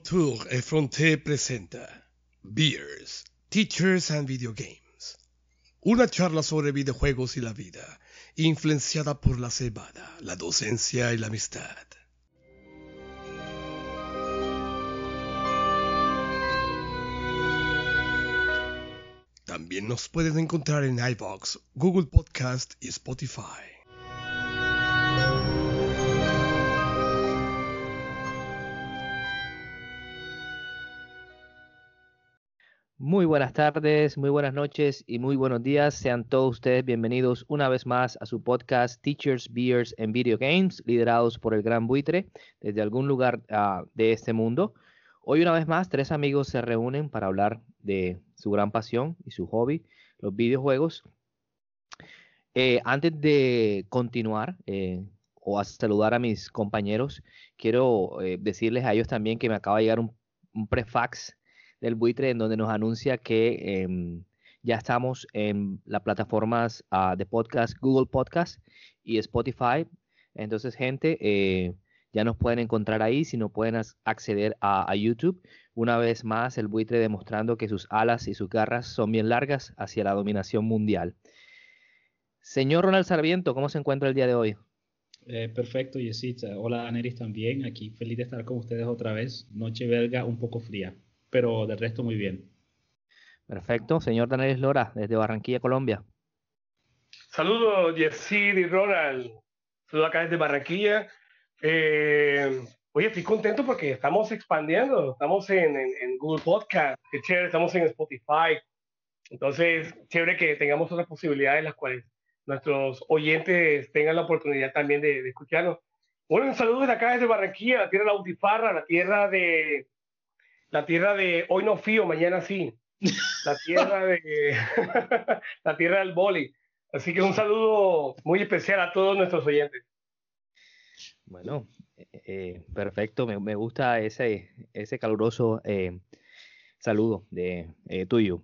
Vautour Effronté presenta Beers, Teachers and Video Games. Una charla sobre videojuegos y la vida, influenciada por la cebada, la docencia y la amistad. También nos puedes encontrar en iBox, Google Podcast y Spotify. Muy buenas tardes, muy buenas noches y muy buenos días. Sean todos ustedes bienvenidos una vez más a su podcast Teachers, Beers and Video Games, liderados por el Gran Buitre desde algún lugar ah, de este mundo. Hoy una vez más, tres amigos se reúnen para hablar de su gran pasión y su hobby, los videojuegos. Eh, antes de continuar eh, o saludar a mis compañeros, quiero eh, decirles a ellos también que me acaba de llegar un, un prefax del buitre en donde nos anuncia que em, ya estamos en las plataformas ah, de podcast, Google Podcast y Spotify. Entonces, gente, eh, ya nos pueden encontrar ahí, si no pueden acceder a, YouTube. Una vez más, el buitre demostrando que sus alas y sus garras son bien largas hacia la dominación mundial. Señor Ronald Sarviento, ¿cómo se encuentra el día de hoy? Eh, perfecto, Yesita. Hola, Daneris también. Aquí feliz de estar con ustedes otra vez. Noche belga un poco fría pero del resto muy bien. Perfecto. Señor Daniel Lora, desde Barranquilla, Colombia. Saludos, Yesid y Ronald. Saludos acá desde Barranquilla. Eh, oye, estoy contento porque estamos expandiendo. Estamos en, en, Google Podcast, qué chévere, estamos en Spotify. Entonces, chévere que tengamos otras posibilidades en las cuales nuestros oyentes tengan la oportunidad también de, de escucharnos. Bueno, un saludo desde acá desde Barranquilla, la tierra de la Butifarra, la tierra de la tierra de hoy no fío, mañana sí. La tierra de la tierra del boli. Así que un saludo muy especial a todos nuestros oyentes. Bueno, eh, eh, perfecto. Me, gusta ese, ese caluroso eh, saludo de tuyo.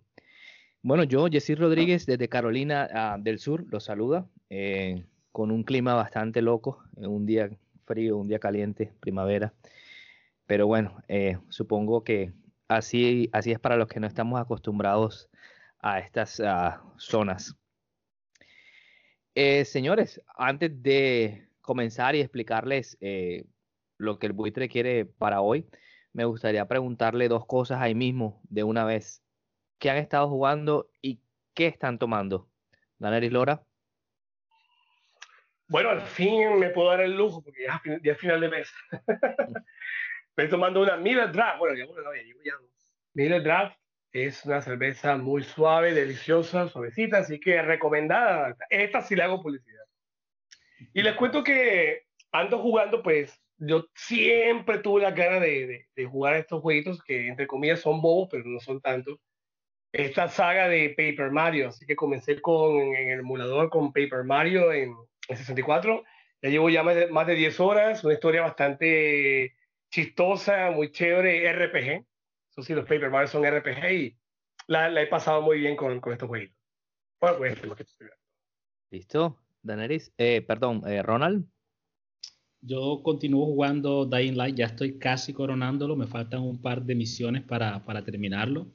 Bueno, yo, Jessy Rodríguez, desde Carolina ah, del Sur, los saluda con un clima bastante loco, un día frío, un día caliente, primavera. Pero bueno, eh, supongo que así, así es para los que no estamos acostumbrados a estas zonas. Eh, señores, antes de comenzar y explicarles eh, lo que el buitre quiere para hoy, me gustaría preguntarle dos cosas ahí mismo de una vez. ¿Qué han estado jugando y qué están tomando? Daneris Lora. Bueno, al fin me puedo dar el lujo porque ya es final de mes. Estoy tomando una Miller Draft. Bueno, ya, bueno, ya llevo ya Miller Draft es una cerveza muy suave, deliciosa, suavecita, así que recomendada. Esta sí le hago publicidad. Y les cuento que ando jugando, pues yo siempre tuve la gana de, de, jugar estos jueguitos que entre comillas son bobos, pero no son tanto. Esta saga de Paper Mario, así que comencé con en el emulador con Paper Mario en, en 64. Ya llevo ya más de, más de 10 horas, una historia bastante chistosa, muy chévere, RPG. Eso sí, los Paper Mario son RPG y la, la he pasado muy bien con, con estos jueguitos. Bueno, pues lo que estoy Listo, Daenerys. Eh, perdón, eh, Ronald. Yo continúo jugando Dying Light, ya estoy casi coronándolo, me faltan un par de misiones para, para terminarlo.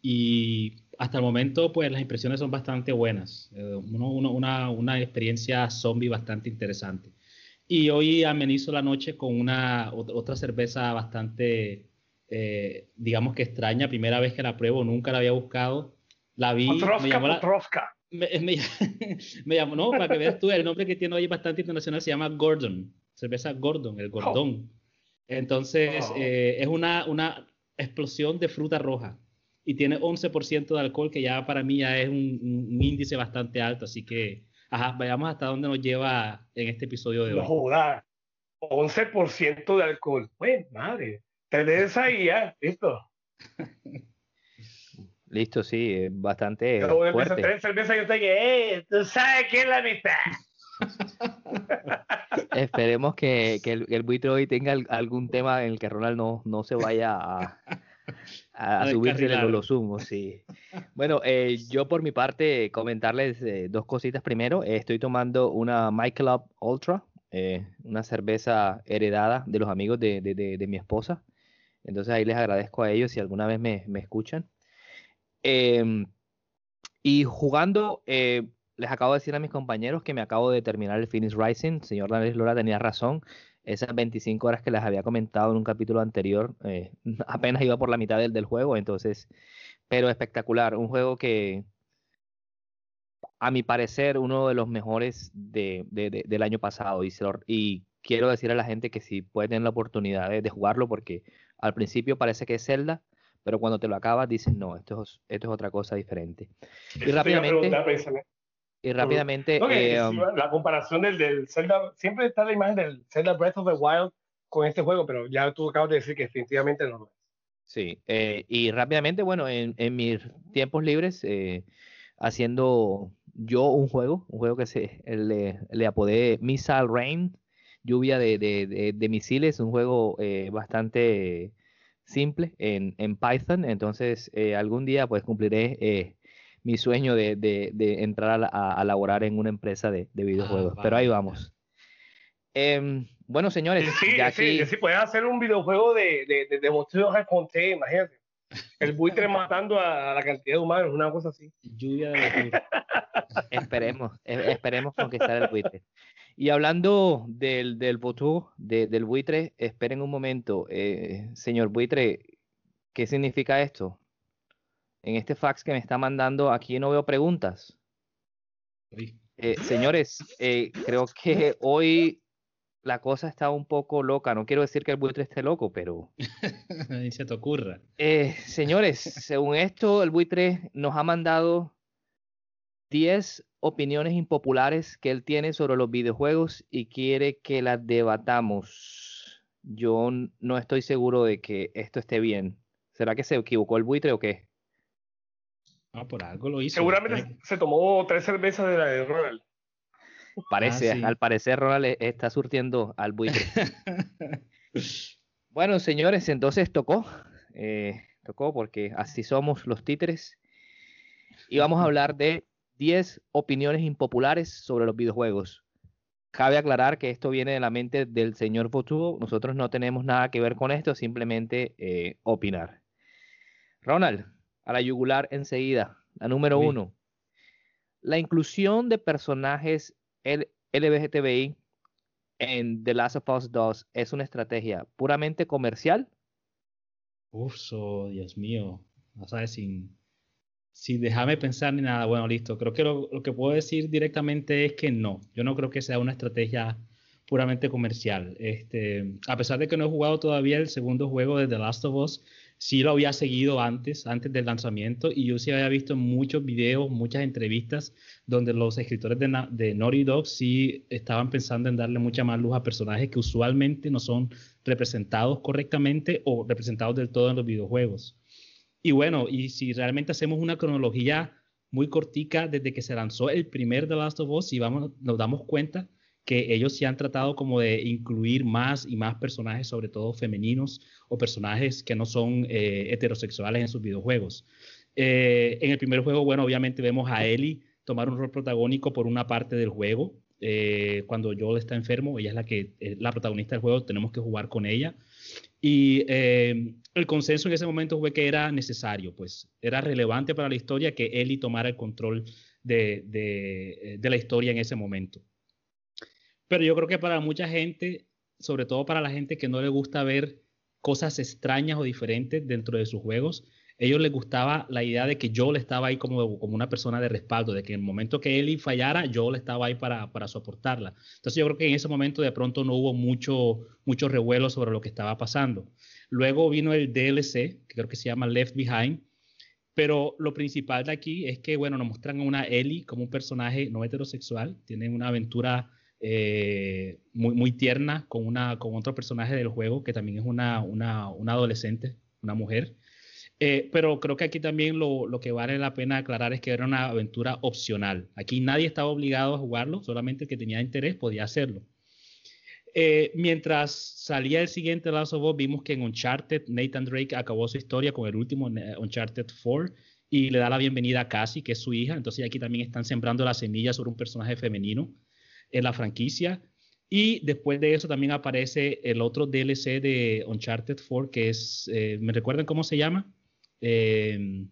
Y hasta el momento, pues las impresiones son bastante buenas. Eh, una, una, experiencia zombie bastante interesante. Y hoy amenizo la noche con una otra cerveza bastante, eh, digamos que extraña, primera vez que la pruebo, nunca la había buscado. La vi. me llamó la, me, llamó, no, para que veas tú, el nombre que tiene hoy bastante internacional se llama Gordon, cerveza Gordon, el Gordón. Entonces, oh. eh, es una, una explosión de fruta roja y tiene 11% de alcohol, que ya para mí ya es un, un índice bastante alto, así que Ajá, vayamos hasta dónde nos lleva en este episodio de hoy. No joda, 11% de alcohol. Pues madre, tenés ahí ya, listo. Listo, sí, bastante Pero fuerte. Tres cerveza y yo eh, tú sabes quién es la mitad. Esperemos que, que el, el buitre hoy tenga algún tema en el que Ronald no, no se vaya a, a, subirse de los humos, sí. Bueno, eh, yo por mi parte comentarles eh, dos cositas. Primero, eh, estoy tomando una Michelob Ultra, una cerveza heredada de los amigos de, de, de, mi esposa. Entonces ahí les agradezco a ellos si alguna vez me, me escuchan. Em, y jugando, eh, les acabo de decir a mis compañeros que me acabo de terminar el Phoenix Rising. Señor Daniel Lora tenía razón. Esas 25 horas que les había comentado en un capítulo anterior, eh, apenas iba por la mitad del, del juego, entonces, pero espectacular. Un juego que, a mi parecer, uno de los mejores de, de, de, del año pasado. Y, y, quiero decir a la gente que si pueden tener la oportunidad de, jugarlo, porque al principio parece que es Zelda, pero cuando te lo acabas dices, no, esto es, esto es otra cosa diferente. y rápidamente, y rápidamente... eh, um, la comparación del, del, Zelda, siempre está la imagen del Zelda Breath of the Wild con este juego, pero ya tú acabas de decir que definitivamente no lo es. Sí, eh, y rápidamente, bueno, en, en mis tiempos libres, eh, haciendo yo un juego, un juego que se le, le apodé Missile Rain, lluvia de, de, de, de misiles, un juego eh, bastante simple en, en, Python, entonces eh, algún día pues cumpliré eh, mi sueño de, entrar a, a, laborar en una empresa de, videojuegos, ah, vale. pero ahí vamos. Eh, bueno, señores, sí, ya sí, aquí... sí, puedes hacer un videojuego de, de, de, de imagínate. El buitre matando a la cantidad de humanos, una cosa así. Lluvia de Esperemos, esperemos conquistar el buitre. Y hablando del, del votú, de, del buitre, esperen un momento. Eh, señor buitre, ¿qué significa esto? En este fax que me está mandando, aquí no veo preguntas. Eh, señores, eh, creo que hoy la cosa está un poco loca. No quiero decir que el buitre esté loco, pero. Ni se te ocurra. Eh, señores, según esto, el buitre nos ha mandado 10 opiniones impopulares que él tiene sobre los videojuegos y quiere que las debatamos. Yo no estoy seguro de que esto esté bien. ¿Será que se equivocó el buitre o qué? Ah, por algo lo hizo. Seguramente se tomó tres cervezas de la de Ronald. Parece, ah, sí. al parecer Ronald está surtiendo al buitre. bueno, señores, entonces tocó. Eh, tocó porque así somos los títeres. Y vamos a hablar de 10 opiniones impopulares sobre los videojuegos. Cabe aclarar que esto viene de la mente del señor Fotubo. Nosotros no tenemos nada que ver con esto, simplemente eh, opinar. Ronald, a la yugular enseguida. La número sí. uno. La inclusión de personajes el LGBTBI en The Last of Us 2 es una estrategia puramente comercial? Uf, so, Dios mío. No sabes, sin, sin dejarme pensar ni nada. Bueno, listo. Creo que lo, lo, que puedo decir directamente es que no. Yo no creo que sea una estrategia puramente comercial. Este, a pesar de que no he jugado todavía el segundo juego de The Last of Us, sí lo había seguido antes, antes del lanzamiento, y yo sí había visto muchos videos, muchas entrevistas donde los escritores de, de Naughty Dog sí estaban pensando en darle mucha más luz a personajes que usualmente no son representados correctamente o representados del todo en los videojuegos. Y bueno, y si realmente hacemos una cronología muy cortica desde que se lanzó el primer The Last of Us, y vamos, nos damos cuenta que ellos sí han tratado como de incluir más y más personajes, sobre todo femeninos o personajes que no son eh, heterosexuales en sus videojuegos. Eh, en el primer juego, bueno, obviamente vemos a Ellie tomar un rol protagónico por una parte del juego. Eh, cuando Joel está enfermo, ella es la que es la protagonista del juego, tenemos que jugar con ella. Y el consenso en ese momento fue que era necesario, pues era relevante para la historia que Ellie tomara el control de, de la historia en ese momento. Pero yo creo que para mucha gente, sobre todo para la gente que no le gusta ver cosas extrañas o diferentes dentro de sus juegos, ellos les gustaba la idea de que yo le estaba ahí como, como una persona de respaldo, de que en el momento que Ellie fallara, yo le estaba ahí para, para soportarla. Entonces yo creo que en ese momento de pronto no hubo mucho, mucho revuelo sobre lo que estaba pasando. Luego vino el DLC, que creo que se llama Left Behind, pero lo principal de aquí es que, bueno, nos muestran a una Ellie como un personaje no heterosexual, tienen una aventura eh, muy, tierna con, una, con otro personaje del juego que también es una, una, adolescente, una mujer. Eh, pero creo que aquí también lo, lo, que vale la pena aclarar es que era una aventura opcional. Aquí nadie estaba obligado a jugarlo, solamente el que tenía interés podía hacerlo. Eh, mientras salía el siguiente Last of vimos que en Uncharted Nathan Drake acabó su historia con el último Uncharted 4 y le da la bienvenida a Cassie, que es su hija. Entonces aquí también están sembrando la semilla sobre un personaje femenino en la franquicia. Y después de eso también aparece el otro DLC de Uncharted 4, que es, eh, ¿me recuerdan cómo se llama? Eh,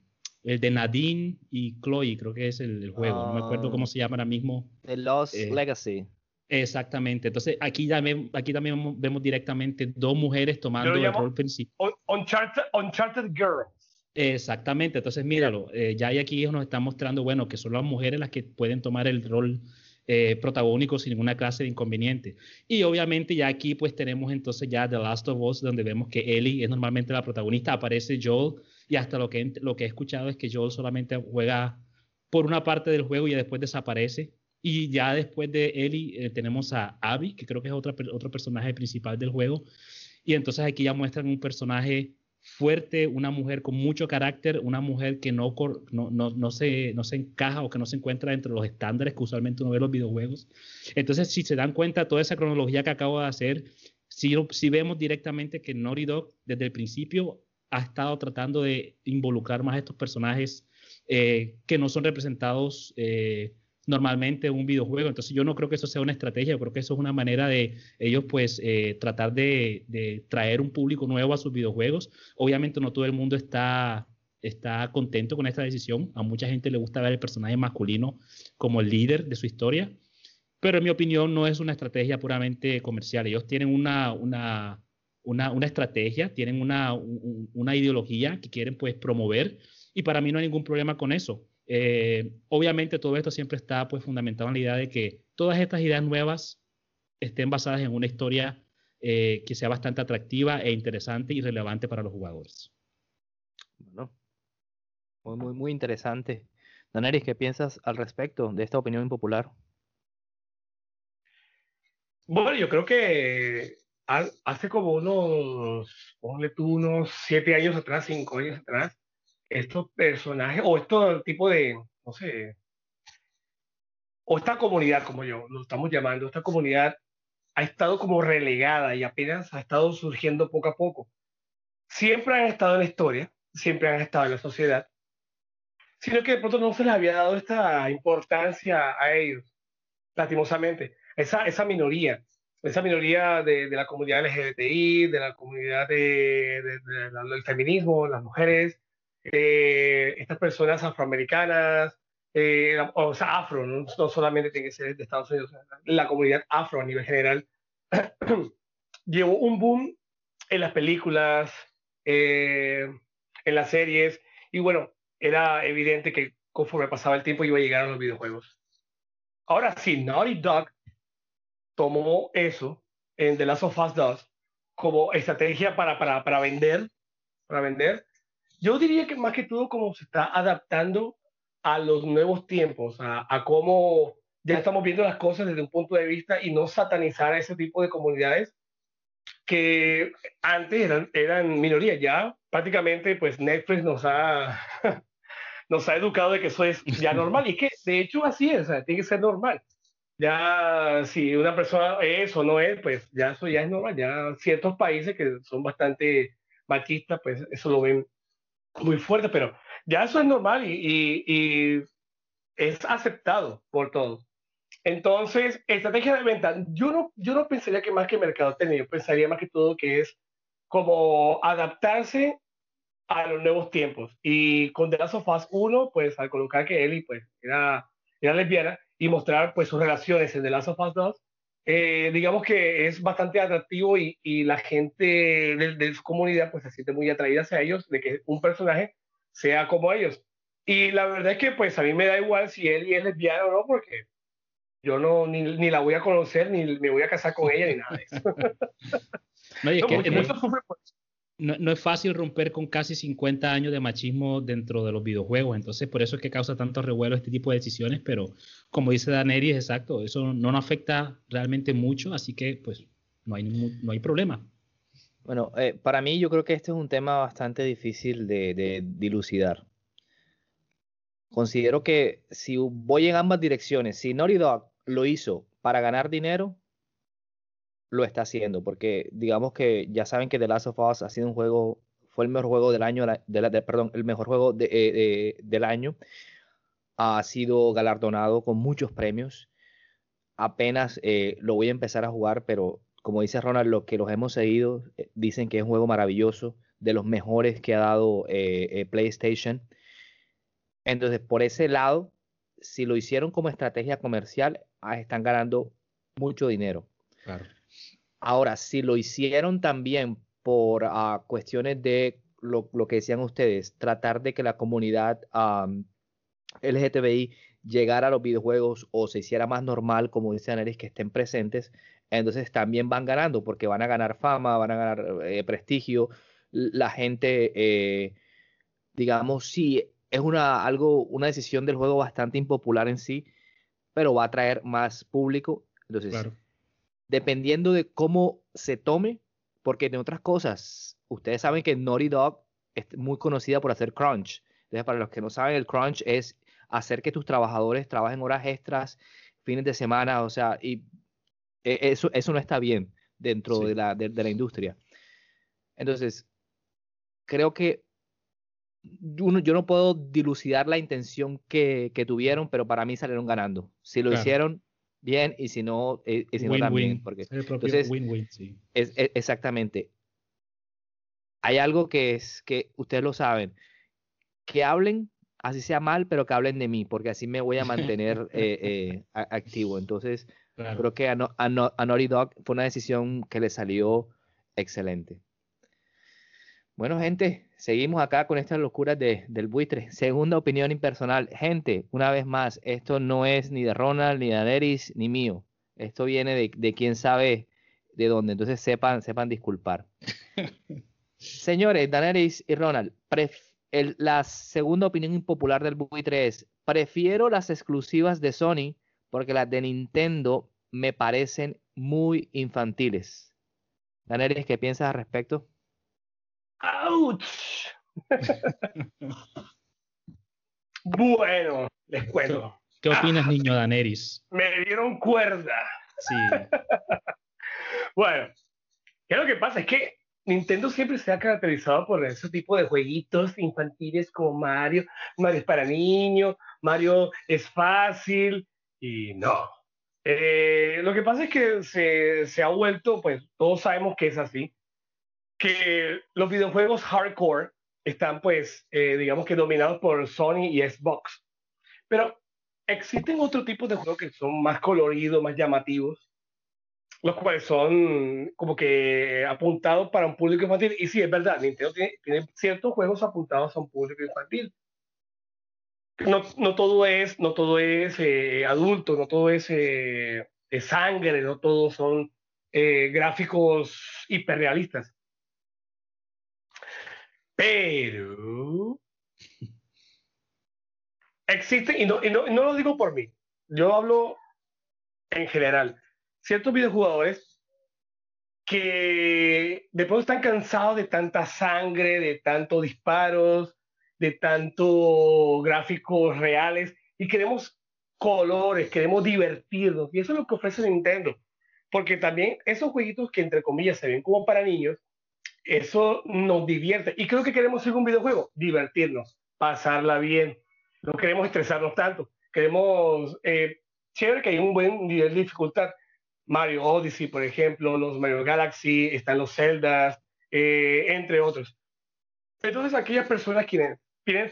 el de Nadine y Chloe, creo que es el, juego. no me acuerdo cómo se llama ahora mismo. The Lost eh, Legacy. Exactamente. Entonces, aquí, también, aquí también vemos directamente dos mujeres tomando el rol principal. Uncharted, Uncharted Girls. Exactamente. Entonces, míralo. Eh, ya aquí nos están mostrando, bueno, que son las mujeres las que pueden tomar el rol eh, protagónico sin ninguna clase de inconveniente. Y obviamente ya aquí pues tenemos entonces ya The Last of Us, donde vemos que Ellie es normalmente la protagonista, aparece Joel y hasta lo que, lo que he escuchado es que Joel solamente juega por una parte del juego y después desaparece. Y ya después de Ellie eh, tenemos a Abby, que creo que es otra, otro personaje principal del juego. Y entonces aquí ya muestran un personaje fuerte, una mujer con mucho carácter, una mujer que no, no, no, no, se, no se encaja o que no se encuentra entre los estándares que usualmente uno ve en los videojuegos. Entonces, si se dan cuenta, toda esa cronología que acabo de hacer, si, si vemos directamente que Naughty Dog desde el principio ha estado tratando de involucrar más a estos personajes eh, que no son representados eh, normalmente en un videojuego. Entonces yo no creo que eso sea una estrategia, yo creo que eso es una manera de ellos pues eh, tratar de, traer un público nuevo a sus videojuegos. Obviamente no todo el mundo está, está contento con esta decisión. A mucha gente le gusta ver el personaje masculino como el líder de su historia. Pero en mi opinión no es una estrategia puramente comercial. Ellos tienen una, una una, estrategia, tienen una, una, ideología que quieren pues promover y para mí no hay ningún problema con eso. Eh, obviamente todo esto siempre está pues fundamentado en la idea de que todas estas ideas nuevas estén basadas en una historia eh, que sea bastante atractiva e interesante y relevante para los jugadores. Bueno, muy, muy, muy interesante. Daneris, ¿qué piensas al respecto de esta opinión impopular? Bueno, yo creo que hace como unos, ponle tú, unos siete años atrás, cinco años atrás, estos personajes, o este tipo de, no sé, o esta comunidad, como yo lo estamos llamando, esta comunidad ha estado como relegada y apenas ha estado surgiendo poco a poco. Siempre han estado en la historia, siempre han estado en la sociedad, sino que de pronto no se les había dado esta importancia a ellos, lastimosamente, esa, esa minoría esa minoría de, de, la comunidad LGBTI, de la comunidad de, del feminismo, las mujeres, eh, estas personas afroamericanas, eh, o sea, afro, no, solamente tiene que ser de Estados Unidos, la comunidad afro a nivel general, llevó un boom en las películas, eh, en las series, y bueno, era evidente que conforme pasaba el tiempo iba a llegar a los videojuegos. Ahora sí, Naughty Dog tomó eso en The Last of Us 2 como estrategia para, para, para vender, para vender. Yo diría que más que todo como se está adaptando a los nuevos tiempos, a, a cómo ya estamos viendo las cosas desde un punto de vista y no satanizar a ese tipo de comunidades que antes eran, eran minorías. Ya prácticamente pues Netflix nos ha, nos ha educado de que eso es ya normal y que de hecho así es, tiene que ser normal ya si una persona es o no es, pues ya eso ya es normal. Ya ciertos países que son bastante machistas, pues eso lo ven muy fuerte, pero ya eso es normal y, y, es aceptado por todos. Entonces, estrategia de venta, yo no, yo no pensaría que más que mercado técnico, pensaría más que todo que es como adaptarse a los nuevos tiempos. Y con The Last of Us 1, pues al colocar que Ellie pues, era, era lesbiana, y mostrar pues sus relaciones en The Last of Us 2, eh, digamos que es bastante atractivo y, y la gente de, de, su comunidad pues se siente muy atraída hacia ellos, de que un personaje sea como ellos. Y la verdad es que pues a mí me da igual si él es lesbiana o no, porque yo no ni, ni, la voy a conocer, ni me voy a casar con ella, ni nada de eso. no, y es que, no, es fácil romper con casi 50 años de machismo dentro de los videojuegos, entonces por eso es que causa tanto revuelo este tipo de decisiones, pero como dice Daneri, es exacto, eso no nos afecta realmente mucho, así que pues no hay, no hay problema. Bueno, eh, para mí yo creo que este es un tema bastante difícil de, de dilucidar. Considero que si voy en ambas direcciones, si Naughty Dog lo hizo para ganar dinero, lo está haciendo, porque digamos que ya saben que The Last of Us ha sido un juego, fue el mejor juego del año, de perdón, el mejor juego eh, del año, ha sido galardonado con muchos premios, apenas eh, lo voy a empezar a jugar, pero como dice Ronald, los que los hemos seguido eh, dicen que es un juego maravilloso, de los mejores que ha dado PlayStation. Entonces, por ese lado, si lo hicieron como estrategia comercial, ah, están ganando mucho dinero. Ahora, si lo hicieron también por ah, cuestiones de lo, que decían ustedes, tratar de que la comunidad LGTBI llegara a los videojuegos o se hiciera más normal, como dice Aneris, que estén presentes, entonces también van ganando porque van a ganar fama, van a ganar eh, prestigio. La gente, eh, digamos, sí, es una, algo, una decisión del juego bastante impopular en sí, pero va a traer más público. Entonces, dependiendo de cómo se tome, porque en otras cosas, ustedes saben que Naughty Dog es muy conocida por hacer crunch. Entonces, para los que no saben, el crunch es hacer que tus trabajadores trabajen horas extras, fines de semana, o sea, y e, eso, eso no está bien dentro de, la, de, la industria. Entonces, creo que yo no puedo dilucidar la intención que, que, tuvieron, pero para mí salieron ganando. Si lo hicieron bien y si no, eh, y si no también. Porque, entonces, win-win, sí. Es, es, exactamente. Hay algo que es que ustedes lo saben, que hablen así sea mal, pero que hablen de mí, porque así me voy a mantener eh, eh, activo. Entonces, creo que a, a, Naughty Dog fue una decisión que le salió excelente. Bueno, gente, seguimos acá con estas locuras de, del buitre. Segunda opinión impersonal. Gente, una vez más, esto no es ni de Ronald, ni de Daenerys, ni mío. Esto viene de, de quién sabe de dónde. Entonces sepan, sepan disculpar. Señores, Daenerys y Ronald, la segunda opinión impopular del buitre es, prefiero las exclusivas de Sony porque las de Nintendo me parecen muy infantiles. Daneris, ¿qué piensas al respecto? ¡Auch! bueno, les cuento. ¿Qué opinas, niño Daneris? Me dieron cuerda. Sí. bueno, ¿qué es lo que pasa? Es que Nintendo siempre se ha caracterizado por ese tipo de jueguitos infantiles como Mario. Mario es para niños, Mario es fácil y no. Eh, lo que pasa es que se, se, ha vuelto, pues todos sabemos que es así, que los videojuegos hardcore están pues, eh, digamos que dominados por Sony y Xbox. Pero existen otro tipo de juegos que son más coloridos, más llamativos, los cuales son como que apuntados para un público infantil. Y sí, es verdad, Nintendo tiene, tiene ciertos juegos apuntados a un público infantil. No, no todo es, no todo es eh, adulto, no todo es eh, sangre, no todos son eh, gráficos hiperrealistas. Pero existe, y no, y no, no lo digo por mí, yo hablo en general ciertos videojugadores que de pronto están cansados de tanta sangre, de tantos disparos, de tantos gráficos reales y queremos colores, queremos divertirnos. Y eso es lo que ofrece Nintendo. Porque también esos jueguitos que entre comillas se ven como para niños, eso nos divierte. Y creo que queremos ser un videojuego, divertirnos, pasarla bien. No queremos estresarnos tanto. Queremos, eh, chévere que hay un buen nivel de dificultad, Mario Odyssey, por ejemplo, los Mario Galaxy, están los Zeldas, eh, entre otros. Entonces, aquellas personas quienes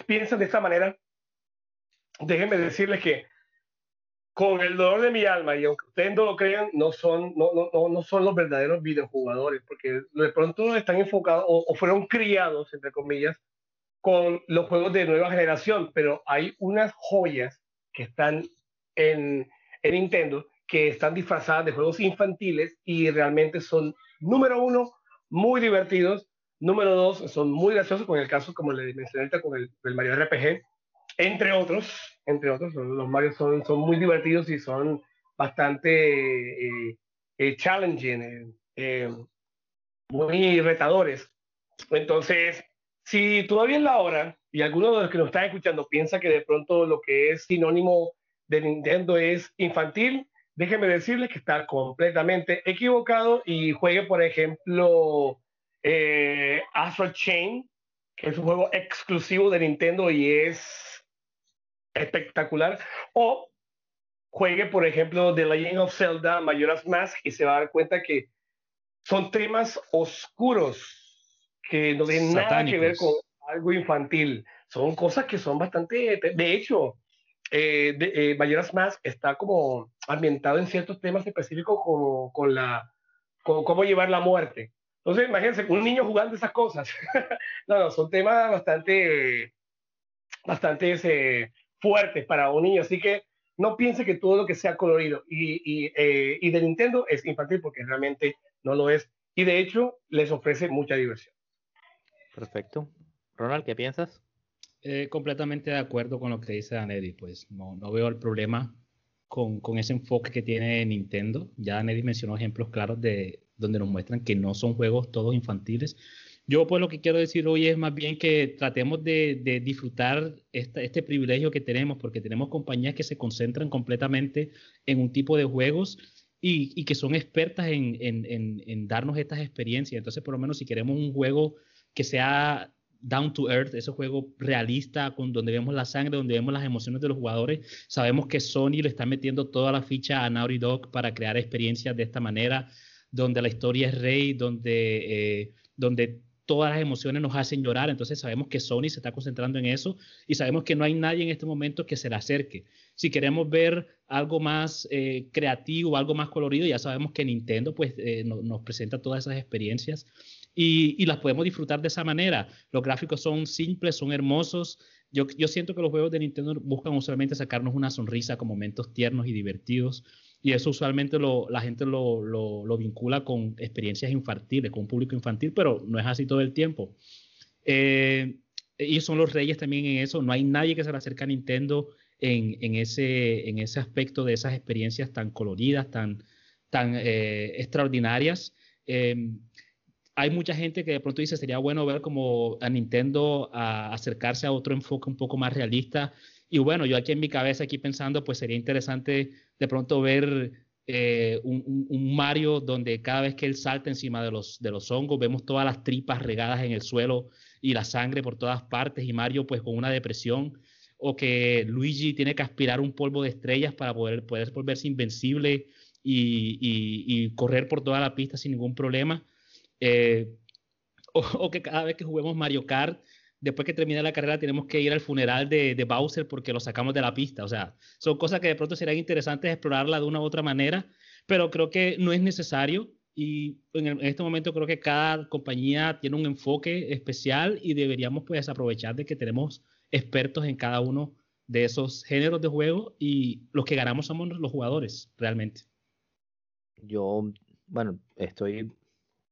piensan de esta manera, déjenme decirles que con el dolor de mi alma, y aunque ustedes no lo crean, no son, no, no, no son los verdaderos videojugadores, porque de pronto están enfocados o, fueron criados, entre comillas, con los juegos de nueva generación, pero hay unas joyas que están en, en Nintendo que están disfrazadas de juegos infantiles y realmente son, número uno, muy divertidos, número dos, son muy graciosos, con el caso, como le mencioné ahorita, con el, Mario RPG, entre otros, entre otros, los Mario son, son muy divertidos y son bastante eh, eh, challenging, eh, muy retadores. Entonces, si todavía es la hora y alguno de los que nos están escuchando piensa que de pronto lo que es sinónimo de Nintendo es infantil, déjeme decirle que está completamente equivocado y juegue, por ejemplo, eh, Astro Chain, que es un juego exclusivo de Nintendo y es espectacular. O juegue, por ejemplo, The Legend of Zelda, Majora's Mask, y se va a dar cuenta que son temas oscuros que no tienen nada que ver con algo infantil. Son cosas que son bastante... De hecho, eh, de, eh, Majora's Mask está como ambientado en ciertos temas específicos como con la... Con cómo llevar la muerte. Entonces, imagínense, un niño jugando esas cosas. no, no, son temas bastante, bastante ese, fuertes para un niño. Así que no piense que todo lo que sea colorido y, y, eh, y de Nintendo es infantil porque realmente no lo es. Y de hecho, les ofrece mucha diversión. Perfecto. Ronald, ¿qué piensas? Eh, completamente de acuerdo con lo que dice Danedy. Pues no, no veo el problema con, con, ese enfoque que tiene Nintendo. Ya Danedy mencionó ejemplos claros de donde nos muestran que no son juegos todos infantiles. Yo pues lo que quiero decir hoy es más bien que tratemos de, de disfrutar este privilegio que tenemos, porque tenemos compañías que se concentran completamente en un tipo de juegos y, y que son expertas en, en, en, en, darnos estas experiencias. Entonces, por lo menos si queremos un juego que sea down to earth, ese juego realista, con, donde vemos la sangre, donde vemos las emociones de los jugadores, sabemos que Sony le está metiendo toda la ficha a Naughty Dog para crear experiencias de esta manera, donde la historia es rey, donde, eh, donde todas las emociones nos hacen llorar, entonces sabemos que Sony se está concentrando en eso y sabemos que no hay nadie en este momento que se le acerque. Si queremos ver algo más eh, creativo, algo más colorido, ya sabemos que Nintendo pues eh, no, nos presenta todas esas experiencias y, y, las podemos disfrutar de esa manera. Los gráficos son simples, son hermosos. Yo, yo siento que los juegos de Nintendo buscan usualmente sacarnos una sonrisa con momentos tiernos y divertidos. Y eso usualmente lo, la gente lo, lo, vincula con experiencias infantiles, con un público infantil, pero no es así todo el tiempo. Eh, ellos son los reyes también en eso. No hay nadie que se le acerque a Nintendo en, en, ese, en ese aspecto de esas experiencias tan coloridas, tan, tan eh, extraordinarias. Eh, hay mucha gente que de pronto dice sería bueno ver como a Nintendo a acercarse a otro enfoque un poco más realista y bueno, yo aquí en mi cabeza, aquí pensando, pues sería interesante de pronto ver eh, un, Mario donde cada vez que él salta encima de los, de los hongos, vemos todas las tripas regadas en el suelo y la sangre por todas partes y Mario pues con una depresión o que Luigi tiene que aspirar un polvo de estrellas para poder, poder volverse invencible y, y, y, correr por toda la pista sin ningún problema. Eh, o, o, que cada vez que juguemos Mario Kart después que termine la carrera tenemos que ir al funeral de, de, Bowser porque lo sacamos de la pista. O sea, son cosas que de pronto serían interesantes explorarla de una u otra manera, pero creo que no es necesario. Y en, este momento creo que cada compañía tiene un enfoque especial y deberíamos pues aprovechar de que tenemos expertos en cada uno de esos géneros de juego y los que ganamos somos los jugadores realmente. Yo, bueno, estoy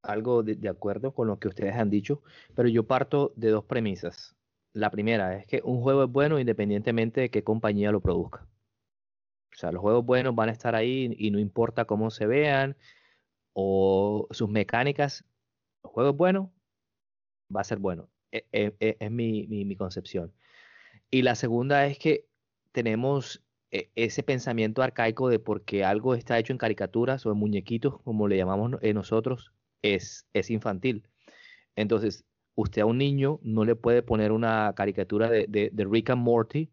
algo de, acuerdo con lo que ustedes han dicho, pero yo parto de dos premisas. La primera es que un juego es bueno independientemente de qué compañía lo produzca. O sea, los juegos buenos van a estar ahí y no importa cómo se vean o sus mecánicas. El juego es bueno, va a ser bueno. Es, es, es mi, mi, mi concepción. Y la segunda es que tenemos e, ese pensamiento arcaico de porque algo está hecho en caricaturas o en muñequitos, como le llamamos nosotros, es, es infantil. Entonces, usted a un niño no le puede poner una caricatura de, de, de Rick and Morty,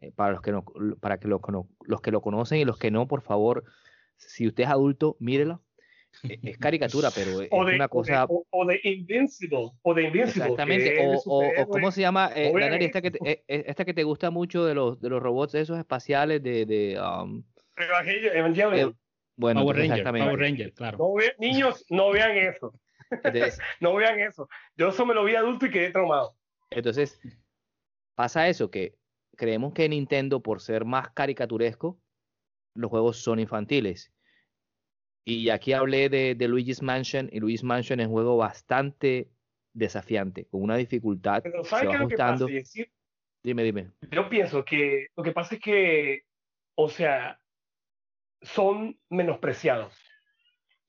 eh, para, los que, no, para que lo, los que lo conocen y los que no, por favor, si usted es adulto, mírelo. E, es caricatura, pero es de, una cosa. O de, o de, Invincible. O de Invincible. Exactamente. O, o, o, ¿cómo se llama? Eh, Daniel, esta, que te, esta que te gusta mucho de los, de los robots esos espaciales de. de um, Evangelion. Bueno, Power Ranger, Power Ranger, claro. No ve, niños, no vean eso. Entonces, no vean eso. Yo eso me lo vi adulto y quedé traumado. Entonces, pasa eso, que creemos que Nintendo, por ser más caricaturesco, los juegos son infantiles. Y aquí hablé de, de Luigi's Mansion, y Luigi's Mansion es un juego bastante desafiante, con una dificultad. Pero ¿sabes qué es lo que pasa? Decir, dime, dime. Yo pienso que lo que pasa es que, o sea, son menospreciados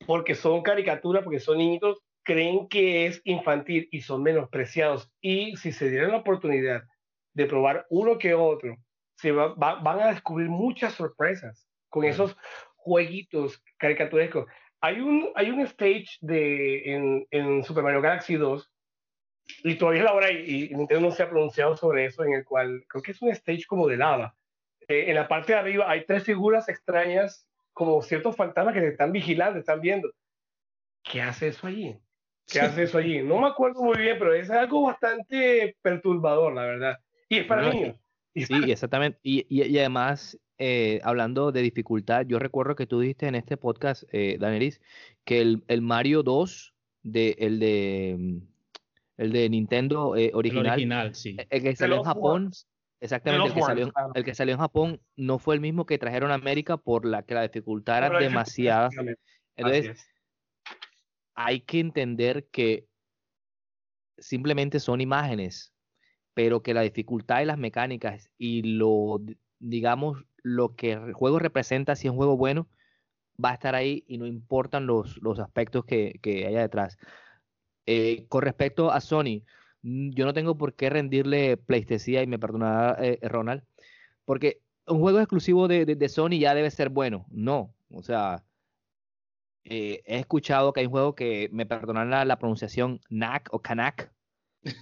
porque son caricaturas, porque son niñitos, creen que es infantil y son menospreciados. Y si se dieran la oportunidad de probar uno que otro, se va, va, van a descubrir muchas sorpresas con esos jueguitos caricaturescos. Hay un, hay un stage de, en, en Super Mario Galaxy 2, y todavía es la hora, y, y Nintendo no se ha pronunciado sobre eso, en el cual creo que es un stage como de lava, eh, en la parte de arriba hay tres figuras extrañas, como ciertos fantasmas que te están vigilando, te están viendo. ¿Qué hace eso allí? ¿Qué hace eso allí? No me acuerdo muy bien, pero es algo bastante perturbador, la verdad. Y es para niños. Sí, exactamente. Y, y, además, eh, hablando de dificultad, yo recuerdo que tú dijiste en este podcast, eh, Danelis, que el, el, Mario 2, de, el de el de Nintendo eh, original, el original, sí. el que salió en Japón, exactamente, el que, salió, el que, salió, en Japón no fue el mismo que trajeron a América por la que la dificultad era demasiada. Entonces, hay que entender que simplemente son imágenes, pero que la dificultad y las mecánicas y lo, digamos, lo que el juego representa, si es un juego bueno, va a estar ahí y no importan los, los aspectos que, que haya detrás. Eh, con respecto a Sony, yo no tengo por qué rendirle pleistesía y me perdonará eh, Ronald, porque un juego exclusivo de, de, Sony ya debe ser bueno. No, o sea, eh, he escuchado que hay un juego que me perdonará la, pronunciación NAC o Kanak,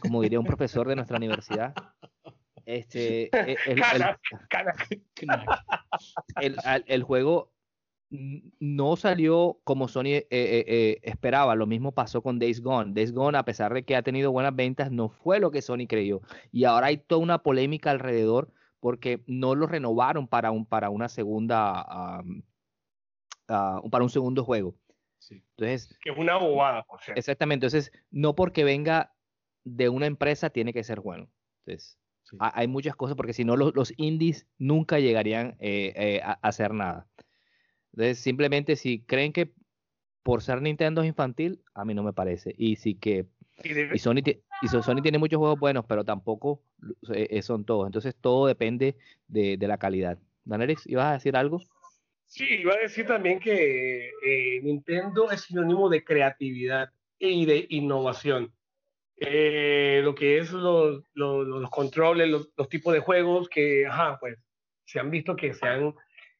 como diría un profesor de nuestra universidad. Este, el, el, el, juego no salió como Sony eh, eh, eh, esperaba. Lo mismo pasó con Days Gone. Days Gone, a pesar de que ha tenido buenas ventas, no fue lo que Sony creyó. Y ahora hay toda una polémica alrededor porque no lo renovaron para un para una segunda ah, para un segundo juego. Entonces, que es una bobada, Exactamente. Entonces, no porque venga de una empresa tiene que ser bueno. Entonces, hay muchas cosas porque si no los, indies nunca llegarían a hacer nada. Entonces, simplemente si creen que por ser Nintendo es infantil, a mí no me parece. Y sí que. Y Sony, y Sony tiene muchos juegos buenos, pero tampoco eh, eh, son todos. Entonces, todo depende de, la calidad. Daneris, ¿ibas a decir algo? Sí, iba a decir también que eh, Nintendo es sinónimo de creatividad y de innovación. lo que es los, los, controles, los, los, tipos de juegos que, ajá, pues se han visto que se han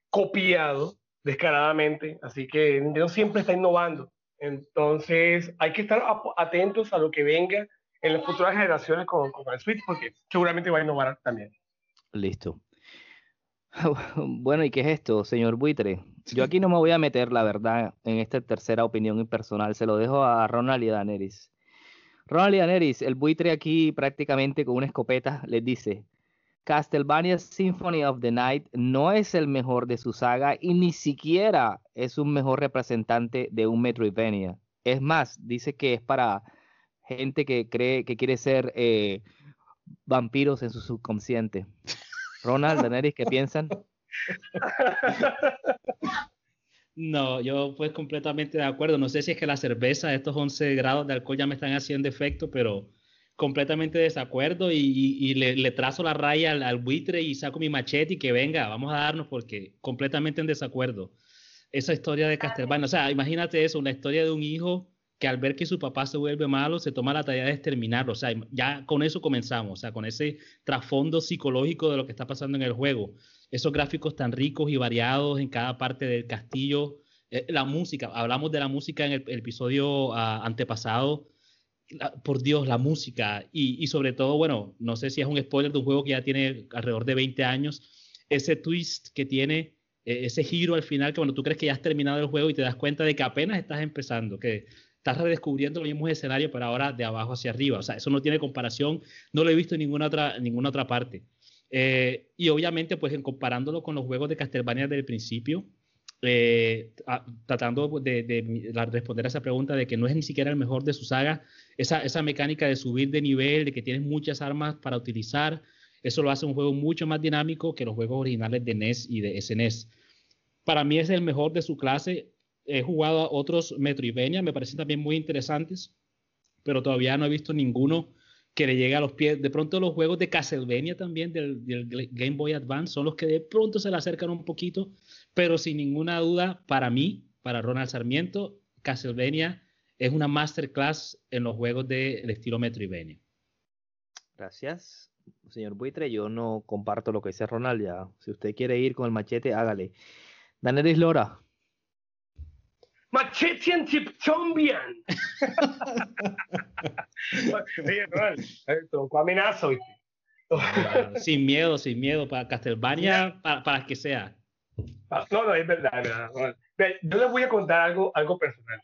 copiado descaradamente, así que Nintendo siempre está innovando. Entonces hay que estar atentos a lo que venga en las futuras generaciones con, con el Switch, porque seguramente va a innovar también. Listo. Bueno, ¿y qué es esto, señor Buitre? Yo aquí no me voy a meter, la verdad, en esta tercera opinión impersonal. Se lo dejo a Ronald y Daneris. Ronald y Daneris, el buitre aquí prácticamente con una escopeta les dice, Castlevania Symphony of the Night no es el mejor de su saga y ni siquiera es un mejor representante de un Metroidvania. Es más, dice que es para gente que cree que quiere ser eh, vampiros en su subconsciente. Ronald, Daenerys, ¿qué piensan? No, yo pues completamente de acuerdo. No sé si es que la cerveza, estos 11 grados de alcohol ya me están haciendo efecto, pero completamente desacuerdo y, le, trazo la raya al, buitre y saco mi machete y que venga, vamos a darnos porque completamente en desacuerdo. Esa historia de Castlevania, o sea, imagínate eso, una historia de un hijo que al ver que su papá se vuelve malo, se toma la tarea de exterminarlo. O sea, ya con eso comenzamos, o sea, con ese trasfondo psicológico de lo que está pasando en el juego. Esos gráficos tan ricos y variados en cada parte del castillo. Eh, la música, hablamos de la música en el, episodio ah, antepasado por Dios, la música y, sobre todo, bueno, no sé si es un spoiler de un juego que ya tiene alrededor de 20 años, ese twist que tiene, e, ese giro al final, que cuando tú crees que ya has terminado el juego y te das cuenta de que apenas estás empezando, que estás redescubriendo los mismos escenarios, pero ahora de abajo hacia arriba. O sea, eso no tiene comparación, no lo he visto en ninguna otra, ninguna otra parte. Eh, y obviamente, pues en comparándolo con los juegos de Castlevania del principio, eh, tratando de, responder a esa pregunta de que no es ni siquiera el mejor de su saga, esa, esa mecánica de subir de nivel, de que tienes muchas armas para utilizar, eso lo hace un juego mucho más dinámico que los juegos originales de NES y de SNES. Para mí es el mejor de su clase. He jugado a otros Metroidvania, me parecen también muy interesantes, pero todavía no he visto ninguno que le llegue a los pies. De pronto los juegos de Castlevania también del, Game Boy Advance son los que de pronto se le acercan un poquito, pero sin ninguna duda, para mí, para Ronald Sarmiento, Castlevania es una masterclass en los juegos del estilo Metroidvania. Gracias, señor Buitre. Yo no comparto lo que dice Ronald. Ya, si usted quiere ir con el machete, hágale. Danelis Lora. Machete en Chipchombian. Oye, Ronald, amenazo, sin miedo, sin miedo, para Castlevania, para, para, que sea. No, no, es verdad, es verdad. Yo les voy a contar algo, algo personal.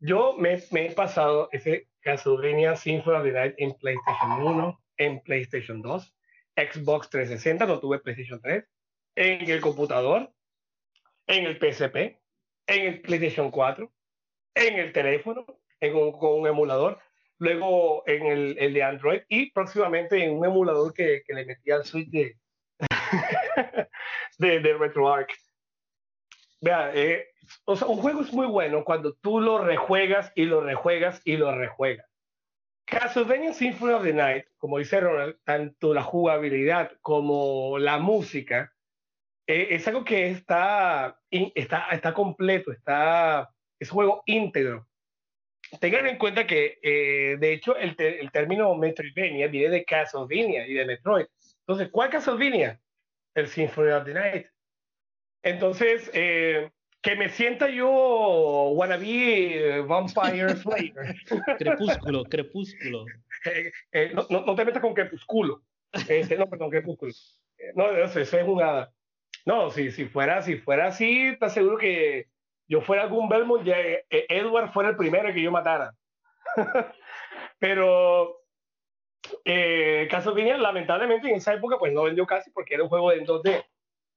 Yo me, me he pasado ese Castlevania Symphony of the Night en PlayStation 1, en PlayStation 2, Xbox 360, no tuve PlayStation 3, en el computador, en el PSP, en el PlayStation 4, en el teléfono, en con un emulador, luego en el, el, de Android y próximamente en un emulador que, que le metí al Switch de, de, de RetroArch. Vea, eh, o sea, un juego es muy bueno cuando tú lo rejuegas y lo rejuegas y lo rejuegas. Castlevania Symphony of the Night, como dice Ronald, tanto la jugabilidad como la música, eh, es algo que está, está, está completo, está, es un juego íntegro. Tengan en cuenta que, eh, de hecho, el, el, término Metroidvania viene de Castlevania y de Metroid. Entonces, ¿cuál Castlevania? El Symphony of the Night. Entonces, eh, que me sienta yo wannabe Vampire Slayer. crepúsculo, crepúsculo. Eh, eh, no, no, te metas con crepúsculo. Este, no, perdón, crepúsculo. No, eso, eso es jugada. No, si, si, fuera, si fuera así, te aseguro que yo fuera algún Belmont, ya, Edward fuera el primero que yo matara. Pero eh, Castlevania, lamentablemente, en esa época, pues no vendió casi porque era un juego de 2D.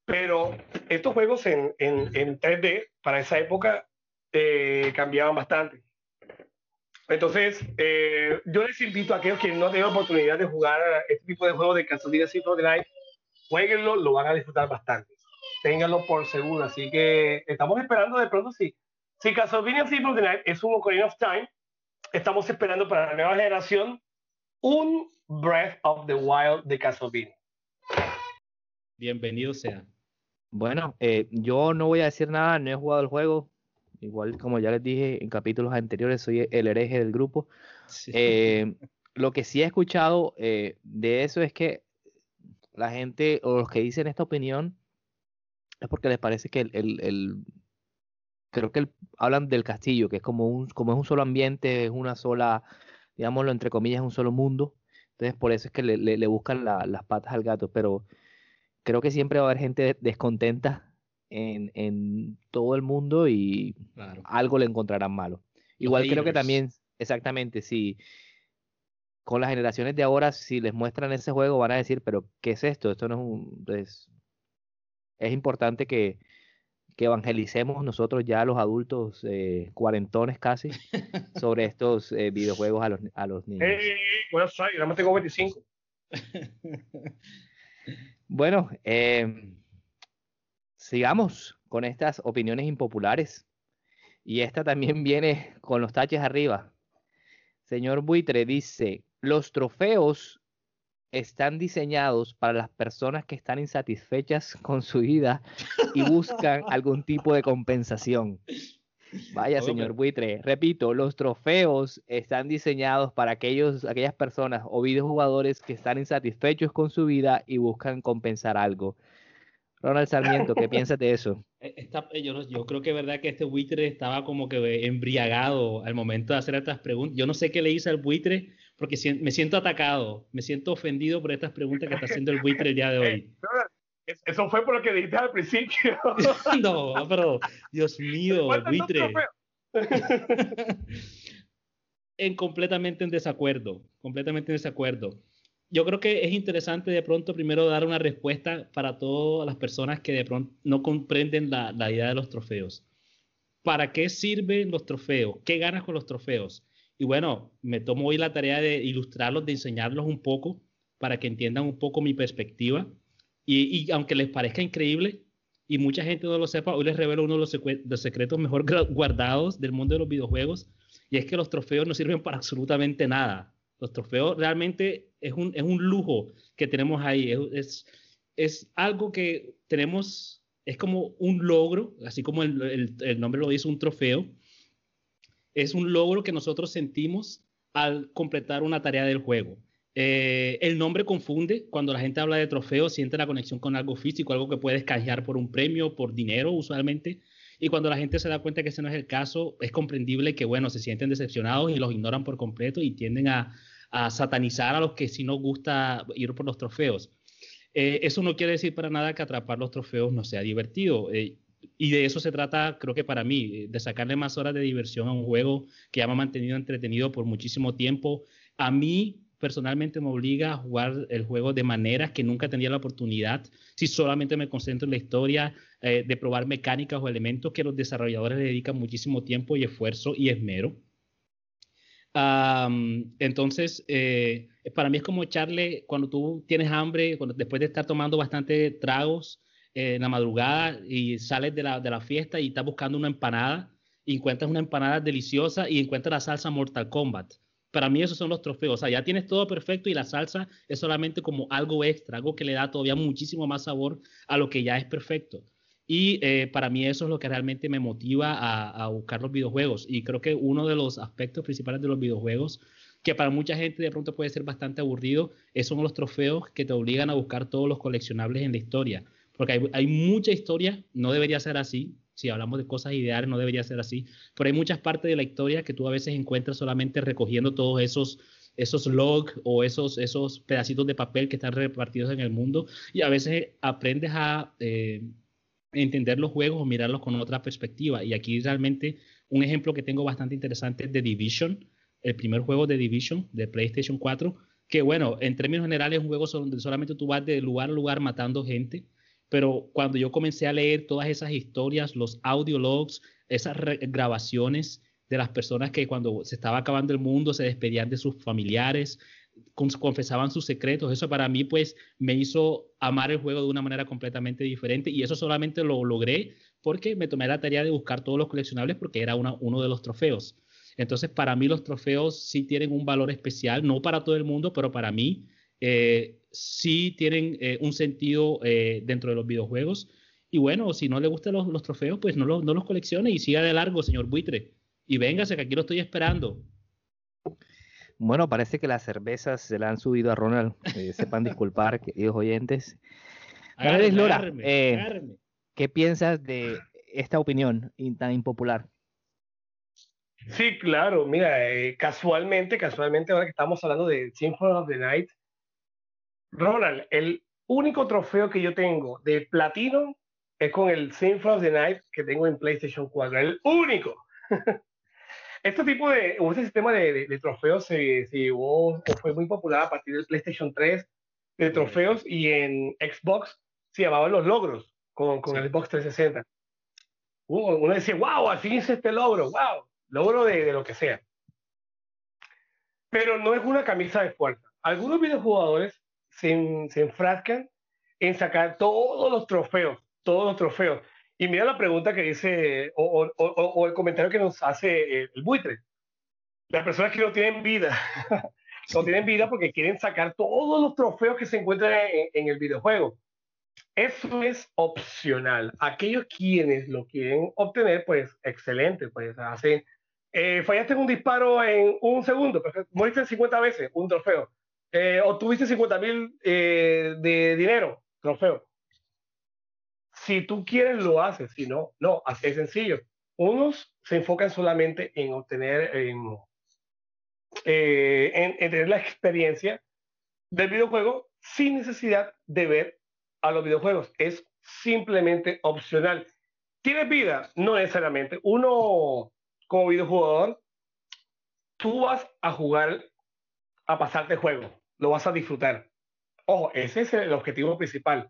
Pero estos juegos en, en, en 3D para esa época eh, cambiaban bastante. Entonces, eh, yo les invito a aquellos que no tienen oportunidad de jugar este tipo de juegos de Castlevania Symphony of the Night, jueguenlo, lo van a disfrutar bastante. Ténganlo por seguro. Así que estamos esperando de pronto si, si Castlevania Symphony of the Night es un Ocarina of Time, estamos esperando para la nueva generación un Breath of the Wild de Castlevania. Bienvenido sea. Bueno, eh, yo no voy a decir nada, no he jugado el juego. Igual como ya les dije en capítulos anteriores, soy el hereje del grupo. Sí. Eh, lo que sí he escuchado eh, de eso es que la gente o los que dicen esta opinión es porque les parece que el, el, el creo que el, hablan del castillo, que es como un, como es un solo ambiente, es una sola, digámoslo entre comillas, un solo mundo. Entonces por eso es que le, le, le buscan la, las patas al gato, pero creo que siempre va a haber gente descontenta en, en todo el mundo y claro. algo le encontrarán malo. Igual creo que también, exactamente, si con las generaciones de ahora, si les muestran ese juego, van a decir, pero ¿qué es esto? Esto no es un... Es, es importante que, que evangelicemos nosotros ya los adultos eh, cuarentones casi sobre estos eh, videojuegos a los, a los niños. Hey, bueno, soy, nada más tengo 25. Bueno, eh, sigamos con estas opiniones impopulares. Y esta también viene con los taches arriba. Señor Buitre dice, los trofeos están diseñados para las personas que están insatisfechas con su vida y buscan algún tipo de compensación. Vaya, señor Buitre. Repito, los trofeos están diseñados para aquellos, aquellas personas o videojugadores que están insatisfechos con su vida y buscan compensar algo. Ronald Sarmiento, ¿qué piensas de eso? Está, yo, yo, creo que es verdad que este buitre estaba como que embriagado al momento de hacer estas preguntas. Yo no sé qué le hice al buitre porque me siento atacado, me siento ofendido por estas preguntas que está haciendo el buitre el día de hoy. Eso fue por lo que dijiste al principio. no, pero Dios mío, buitre. en completamente en desacuerdo, completamente en desacuerdo. Yo creo que es interesante de pronto primero dar una respuesta para todas las personas que de pronto no comprenden la, la idea de los trofeos. ¿Para qué sirven los trofeos? ¿Qué ganas con los trofeos? Y bueno, me tomo hoy la tarea de ilustrarlos, de enseñarlos un poco para que entiendan un poco mi perspectiva y, aunque les parezca increíble y mucha gente no lo sepa, hoy les revelo uno de los, secretos mejor guardados del mundo de los videojuegos y es que los trofeos no sirven para absolutamente nada. Los trofeos realmente es un, es un lujo que tenemos ahí, es, es, algo que tenemos, es como un logro, así como el, el nombre lo dice, un trofeo, es un logro que nosotros sentimos al completar una tarea del juego. Eh, el nombre confunde. Cuando la gente habla de trofeo, siente la conexión con algo físico, algo que puedes canjear por un premio, por dinero usualmente. Y cuando la gente se da cuenta que ese no es el caso, es comprendible que, bueno, se sienten decepcionados y los ignoran por completo y tienden a, satanizar a los que sí nos gusta ir por los trofeos. Eh, eso no quiere decir para nada que atrapar los trofeos no sea divertido. Eh, y de eso se trata, creo que para mí, de sacarle más horas de diversión a un juego que ya me ha mantenido entretenido por muchísimo tiempo. A mí, personalmente, me obliga a jugar el juego de manera que nunca tendría la oportunidad si solamente me concentro en la historia, eh, de probar mecánicas o elementos que los desarrolladores le dedican muchísimo tiempo y esfuerzo y esmero entonces, eh, para mí es como echarle, cuando tú tienes hambre, después de estar tomando bastante tragos eh, en la madrugada y sales de la, de la, fiesta y estás buscando una empanada, y encuentras una empanada deliciosa y encuentras la salsa Mortal Kombat. Para mí esos son los trofeos. O sea, ya tienes todo perfecto y la salsa es solamente como algo extra, algo que le da todavía muchísimo más sabor a lo que ya es perfecto. Y eh, para mí eso es lo que realmente me motiva a, buscar los videojuegos. Y creo que uno de los aspectos principales de los videojuegos, que para mucha gente de pronto puede ser bastante aburrido, son los trofeos que te obligan a buscar todos los coleccionables en la historia. Porque hay, hay mucha historia, no debería ser así, si hablamos de cosas ideales, no debería ser así, pero hay muchas partes de la historia que tú a veces encuentras solamente recogiendo todos esos esos logs o esos, esos pedacitos de papel que están repartidos en el mundo. Y a veces aprendes a eh, entender los juegos o mirarlos con otra perspectiva. Y aquí realmente un ejemplo que tengo bastante interesante es The Division, el primer juego de Division de PlayStation 4, que bueno, en términos generales es un juego donde solamente tú vas de lugar a lugar matando gente, pero cuando yo comencé a leer todas esas historias, los audiologs, esas grabaciones de las personas que cuando se estaba acabando el mundo se despedían de sus familiares, confesaban sus secretos. Eso para mí pues me hizo amar el juego de una manera completamente diferente y eso solamente lo logré porque me tomé la tarea de buscar todos los coleccionables porque era uno de los trofeos. Entonces para mí los trofeos sí tienen un valor especial, no para todo el mundo, pero para mí eh, sí tienen eh, un sentido eh, dentro de los videojuegos. Y bueno, si no le gustan los, trofeos, pues no, no los coleccione y siga de largo, señor Buitre. Y véngase, que aquí lo estoy esperando. Bueno, parece que las cervezas se la han subido a Ronald. Eh, sepan disculpar, queridos oyentes. Lora, eh, ¿qué piensas de esta opinión tan impopular? Sí, claro. Mira, eh, casualmente, casualmente, ahora que estamos hablando de Symphony of the Night, Ronald, el único trofeo que yo tengo de platino es con el Symphony of the Night que tengo en PlayStation 4. El único. Este tipo de, este sistema de, de, trofeos se, se, llevó o fue muy popular a partir del PlayStation 3 de trofeos y en Xbox se llamaban los logros con, con el Xbox 360. Uno decía, wow, al fin hice este logro, wow, logro de, de lo que sea. Pero no es una camisa de fuerza. Algunos videojugadores se, se enfrascan en sacar todos los trofeos, todos los trofeos. Y mira la pregunta que dice, o, o, o, el comentario que nos hace el, buitre. Las personas que no tienen vida, no tienen vida porque quieren sacar todos los trofeos que se encuentran en, el videojuego. Eso es opcional. Aquellos quienes lo quieren obtener, pues excelente, pues hacen, eh, fallaste en un disparo en un segundo, pues, moriste 50 veces, un trofeo. Eh, obtuviste 50 mil eh, de dinero, trofeo. Si tú quieres, lo haces. Si no, no. Así es sencillo. Unos se enfocan solamente en obtener, en, eh, tener la experiencia del videojuego sin necesidad de ver a los videojuegos. Es simplemente opcional. ¿Tienes vida? No necesariamente. Uno, como videojugador, tú vas a jugar, a pasarte juego. Lo vas a disfrutar. Ojo, ese es el objetivo principal.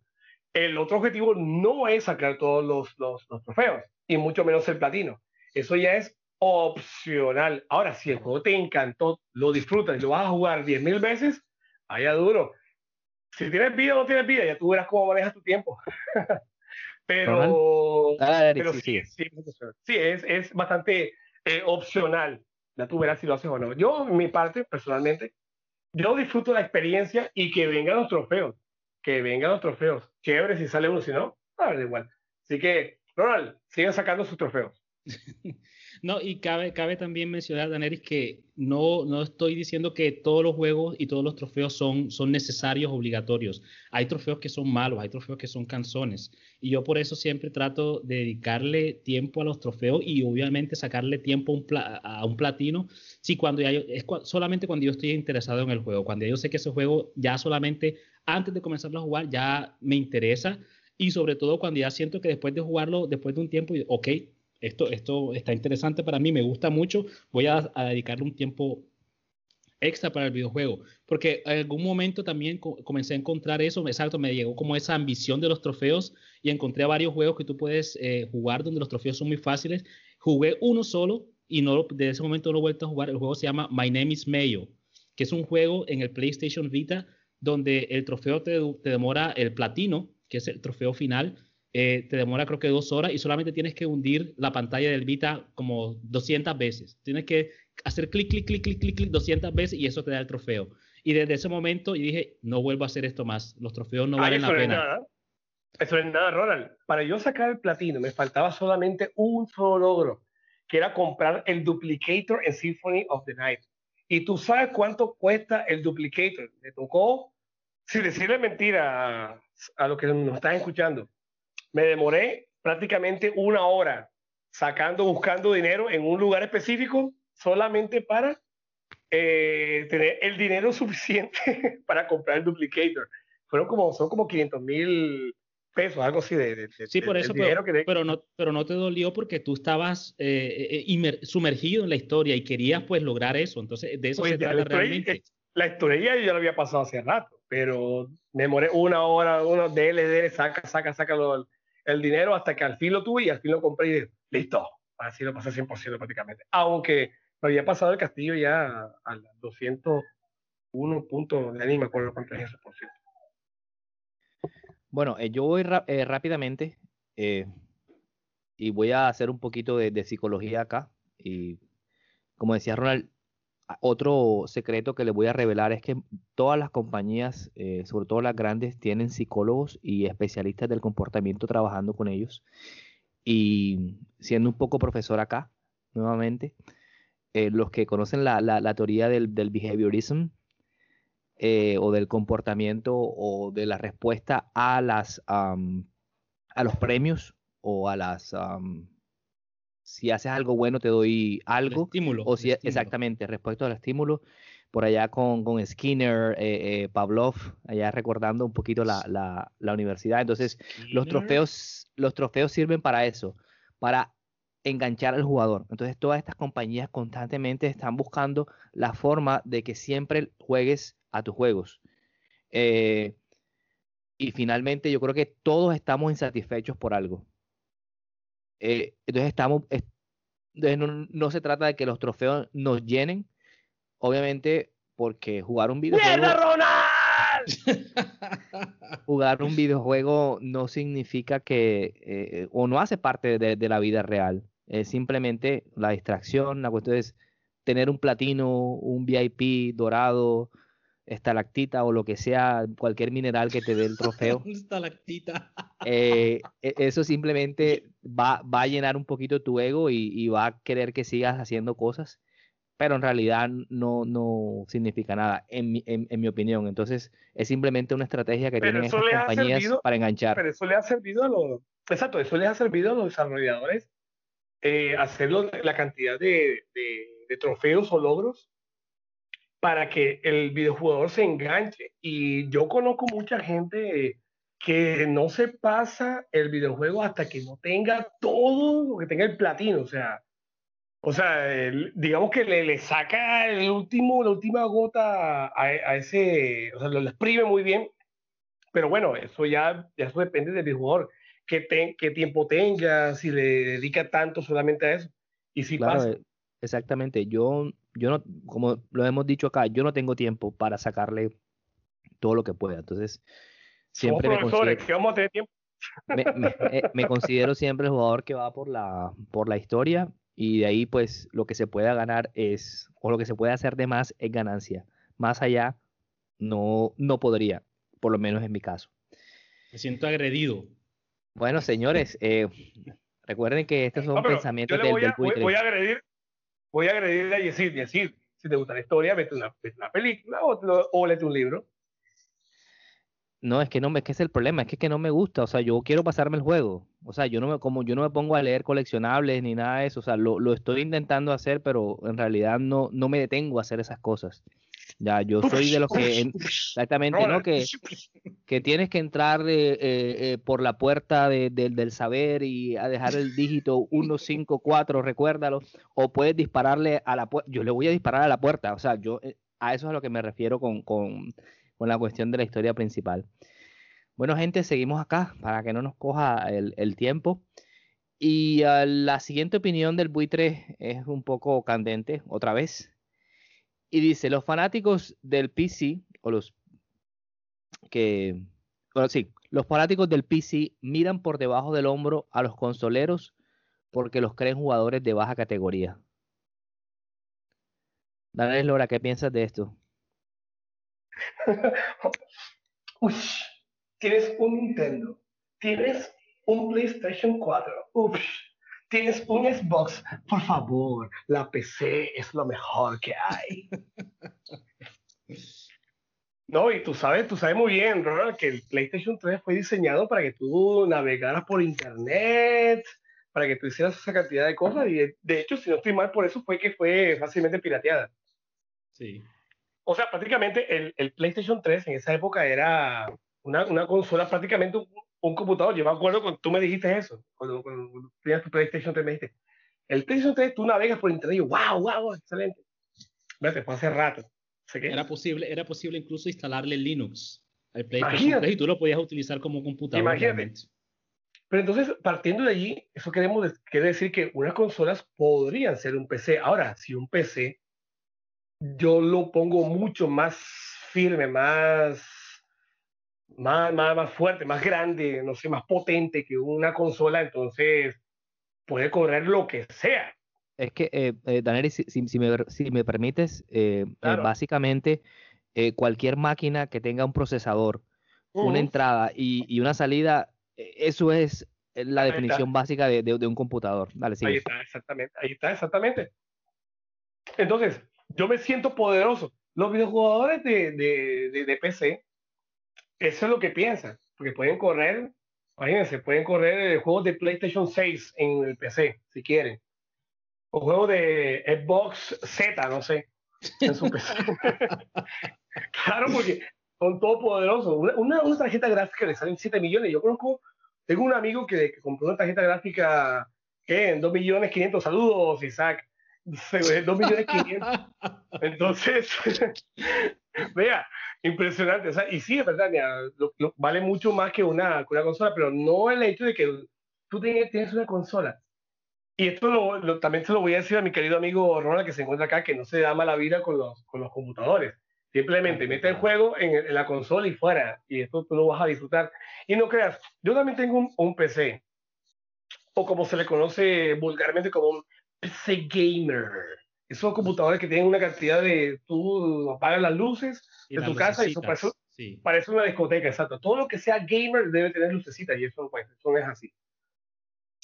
El otro objetivo no es sacar todos los, los, trofeos, y mucho menos el platino. Eso ya es opcional. Ahora, si el juego te encantó, lo disfrutas y lo vas a jugar 10.000 veces, vaya duro. Si tienes vida o no tienes vida, ya tú verás cómo manejas tu tiempo. pero, pero sí, sí, sí, es, es bastante eh, opcional. Ya tú verás si lo haces o no. Yo, en mi parte, personalmente, yo disfruto la experiencia y que vengan los trofeos que vengan los trofeos. Chévere si sale uno, si no, da igual. Así que, Ronald, sigan sacando sus trofeos. no, y cabe, cabe también mencionar, Daneris, que no, no estoy diciendo que todos los juegos y todos los trofeos son, son necesarios, obligatorios. Hay trofeos que son malos, hay trofeos que son canzones. Y yo por eso siempre trato de dedicarle tiempo a los trofeos y obviamente sacarle tiempo a un, platino. Sí, cuando ya es solamente cuando yo estoy interesado en el juego. Cuando yo sé que ese juego ya solamente antes de comenzar a jugar ya me interesa. Y sobre todo cuando ya siento que después de jugarlo, después de un tiempo, ok, esto, esto está interesante para mí, me gusta mucho, voy a, dedicarle un tiempo extra para el videojuego, porque en algún momento también comencé a encontrar eso, exacto, me llegó como esa ambición de los trofeos y encontré varios juegos que tú puedes eh, jugar donde los trofeos son muy fáciles. Jugué uno solo y no desde ese momento no he vuelto a jugar. El juego se llama My Name is Mayo, que es un juego en el PlayStation Vita donde el trofeo te, te demora el platino, que es el trofeo final, eh, te demora creo que dos horas y solamente tienes que hundir la pantalla del Vita como 200 veces. Tienes que hacer clic, clic, clic, clic, clic, clic 200 veces y eso te da el trofeo. Y desde ese momento yo dije, no vuelvo a hacer esto más. Los trofeos no valen la pena. Nada. Eso es nada, Ronald. Para yo sacar el platino me faltaba solamente un solo logro, que era comprar el duplicator en Symphony of the Night. Y tú sabes cuánto cuesta el duplicator. Me tocó, sin decirle mentira a, a los que nos están escuchando, me demoré prácticamente una hora sacando, buscando dinero en un lugar específico solamente para eh, tener el dinero suficiente para comprar el duplicator. Fueron como, son como 500 mil pesos, algo así de, Sí, por eso, pero, pero, no, pero no te dolió porque tú estabas eh, eh, sumergido en la historia y querías pues lograr eso. Entonces, de eso pues se trata realmente. La historia yo ya lo había pasado hace rato, pero me demoré una hora, uno de saca, saca, saca lo, el dinero hasta que al fin lo tuve y al fin lo compré y listo, así lo pasé 100% prácticamente. Aunque me había pasado el castillo ya al 201 puntos de anima, con lo cuánto es eso, por cierto. Bueno, eh, yo voy eh, rápidamente eh, y voy a hacer un poquito de, de, psicología acá. Y como decía Ronald, otro secreto que les voy a revelar es que todas las compañías, eh, sobre todo las grandes, tienen psicólogos y especialistas del comportamiento trabajando con ellos. Y siendo un poco profesor acá, nuevamente, eh, los que conocen la, la, teoría del, del behaviorism eh, o del comportamiento o de la respuesta a, las, a los premios o a las si haces algo bueno te doy algo. estímulo. O si, exactamente, respecto al estímulo. Por allá con, con Skinner, eh, eh, Pavlov, allá recordando un poquito la, la, la universidad. Entonces, los trofeos, los trofeos sirven para eso, para enganchar al jugador. Entonces, todas estas compañías constantemente están buscando la forma de que siempre juegues a tus juegos. Eh, y finalmente, yo creo que todos estamos insatisfechos por algo. Eh, entonces estamos, no, se trata de que los trofeos nos llenen, obviamente porque jugar un videojuego... jugar un videojuego no significa que, eh, o no hace parte de, la vida real, es simplemente la distracción, la cuestión es tener un platino, un VIP dorado, estalactita o lo que sea, cualquier mineral que te dé el trofeo. estalactita. Eh, e, eso simplemente va, va, a llenar un poquito tu ego y, va a querer que sigas haciendo cosas, pero en realidad no, no significa nada, en mi, en, mi opinión. Entonces, es simplemente una estrategia que tienen estas compañías para enganchar. Pero eso le ha servido a los, exacto, eso les ha servido a los desarrolladores eh, hacerlo la cantidad de, de trofeos o logros para que el videojugador se enganche. Y yo conozco mucha gente que no se pasa el videojuego hasta que no tenga todo lo que tenga el platino. O sea, o sea digamos que le, le, saca el último, la última gota a, ese, o sea, lo exprime muy bien. Pero bueno, eso ya, eso depende del videojugador. Qué, qué tiempo tenga, si le dedica tanto solamente a eso. Y si pasa. Exactamente. Yo yo no, como lo hemos dicho acá, yo no tengo tiempo para sacarle todo lo que pueda. Entonces, siempre me considero, tiempo. Eh, me, considero siempre el jugador que va por la, por la historia y de ahí pues lo que se pueda ganar es, o lo que se puede hacer de más es ganancia. Más allá no, no podría, por lo menos en mi caso. Me siento agredido. Bueno, señores, eh, Recuerden que estos son pensamientos del, voy, a, voy, a agredir, voy a agredir a decir, decir, si te gusta la historia, vete una, una película o, o léete un libro. No, es que no, es que es el problema, es que, que no me gusta, o sea, yo quiero pasarme el juego, o sea, yo no me, como yo no me pongo a leer coleccionables ni nada de eso, o sea, lo, lo estoy intentando hacer, pero en realidad no, no me detengo a hacer esas cosas. Ya, yo soy de los que, exactamente, ¿no? Que, que tienes que entrar eh, eh, por la puerta del saber y a dejar el dígito 154, recuérdalo, o puedes dispararle a la puerta, yo le voy a disparar a la puerta, o sea, yo eh, a eso es a lo que me refiero con, con con la cuestión de la historia principal. Bueno, gente, seguimos acá para que no nos coja el, tiempo. Y ah, la siguiente opinión del buitre es un poco candente, otra vez. Y dice, los fanáticos del PC, o los que, bueno, sí, los fanáticos del PC miran por debajo del hombro a los consoleros porque los creen jugadores de baja categoría. Daniel Lora, ¿qué piensas de esto? Uy, tienes un Nintendo, tienes un PlayStation 4, tienes un Xbox. Por favor, la PC es lo mejor que hay. No, y tú sabes, tú sabes muy bien, Ronald, que el PlayStation 3 fue diseñado para que tú navegaras por internet, para que tú hicieras esa cantidad de cosas, y de hecho, si no estoy mal, por eso fue que fue fácilmente pirateada. Sí o sea, prácticamente el, el, PlayStation 3 en esa época era una, una consola, prácticamente un, computador. Yo me acuerdo cuando tú me dijiste eso, cuando, tenías tu PlayStation 3, me dijiste, el PlayStation 3 tú navegas por internet y yo, wow, wow, excelente. Vete, fue hace rato. Era posible, era posible incluso instalarle Linux al PlayStation 3 y tú lo podías utilizar como computador. Imagínate. Pero entonces, partiendo de allí, eso queremos, quiere decir que unas consolas podrían ser un PC. Ahora, si un PC yo lo pongo mucho más firme, más, más, más, fuerte, más grande, no sé, más potente que una consola, entonces puede correr lo que sea. Es que, eh, eh si, me, si, me, permites, eh, eh, básicamente cualquier máquina que tenga un procesador, una entrada y, una salida, eso es la definición básica de, de, un computador. ahí está, exactamente. Ahí está, exactamente. Entonces, yo me siento poderoso. Los videojugadores de, de, de, PC, eso es lo que piensan, porque pueden correr, imagínense, pueden correr juegos de PlayStation 6 en el PC, si quieren. O juegos de Xbox Z, no sé, en su PC. claro, porque son todopoderosos. Una, una, una, tarjeta gráfica le salen 7 millones. Yo conozco, tengo un amigo que, que compró una tarjeta gráfica que en 2 millones 500. Saludos, Isaac. 2 millones 500. Entonces, vea, impresionante. O sea, y sí, es verdad, vale mucho más que una, una, consola, pero no el hecho de que tú tienes una consola. Y esto lo, también se lo voy a decir a mi querido amigo Ronald que se encuentra acá, que no se da mala vida con los, con los computadores. Simplemente mete el juego en, la consola y fuera, y esto tú lo vas a disfrutar. Y no creas, yo también tengo un, un PC, o como se le conoce vulgarmente como un PC gamer. Esos computadores que tienen una cantidad de. Tú apagas las luces de tu casa y eso parece, una discoteca, exacto. Todo lo que sea gamer debe tener lucecitas y eso, pues, eso es así.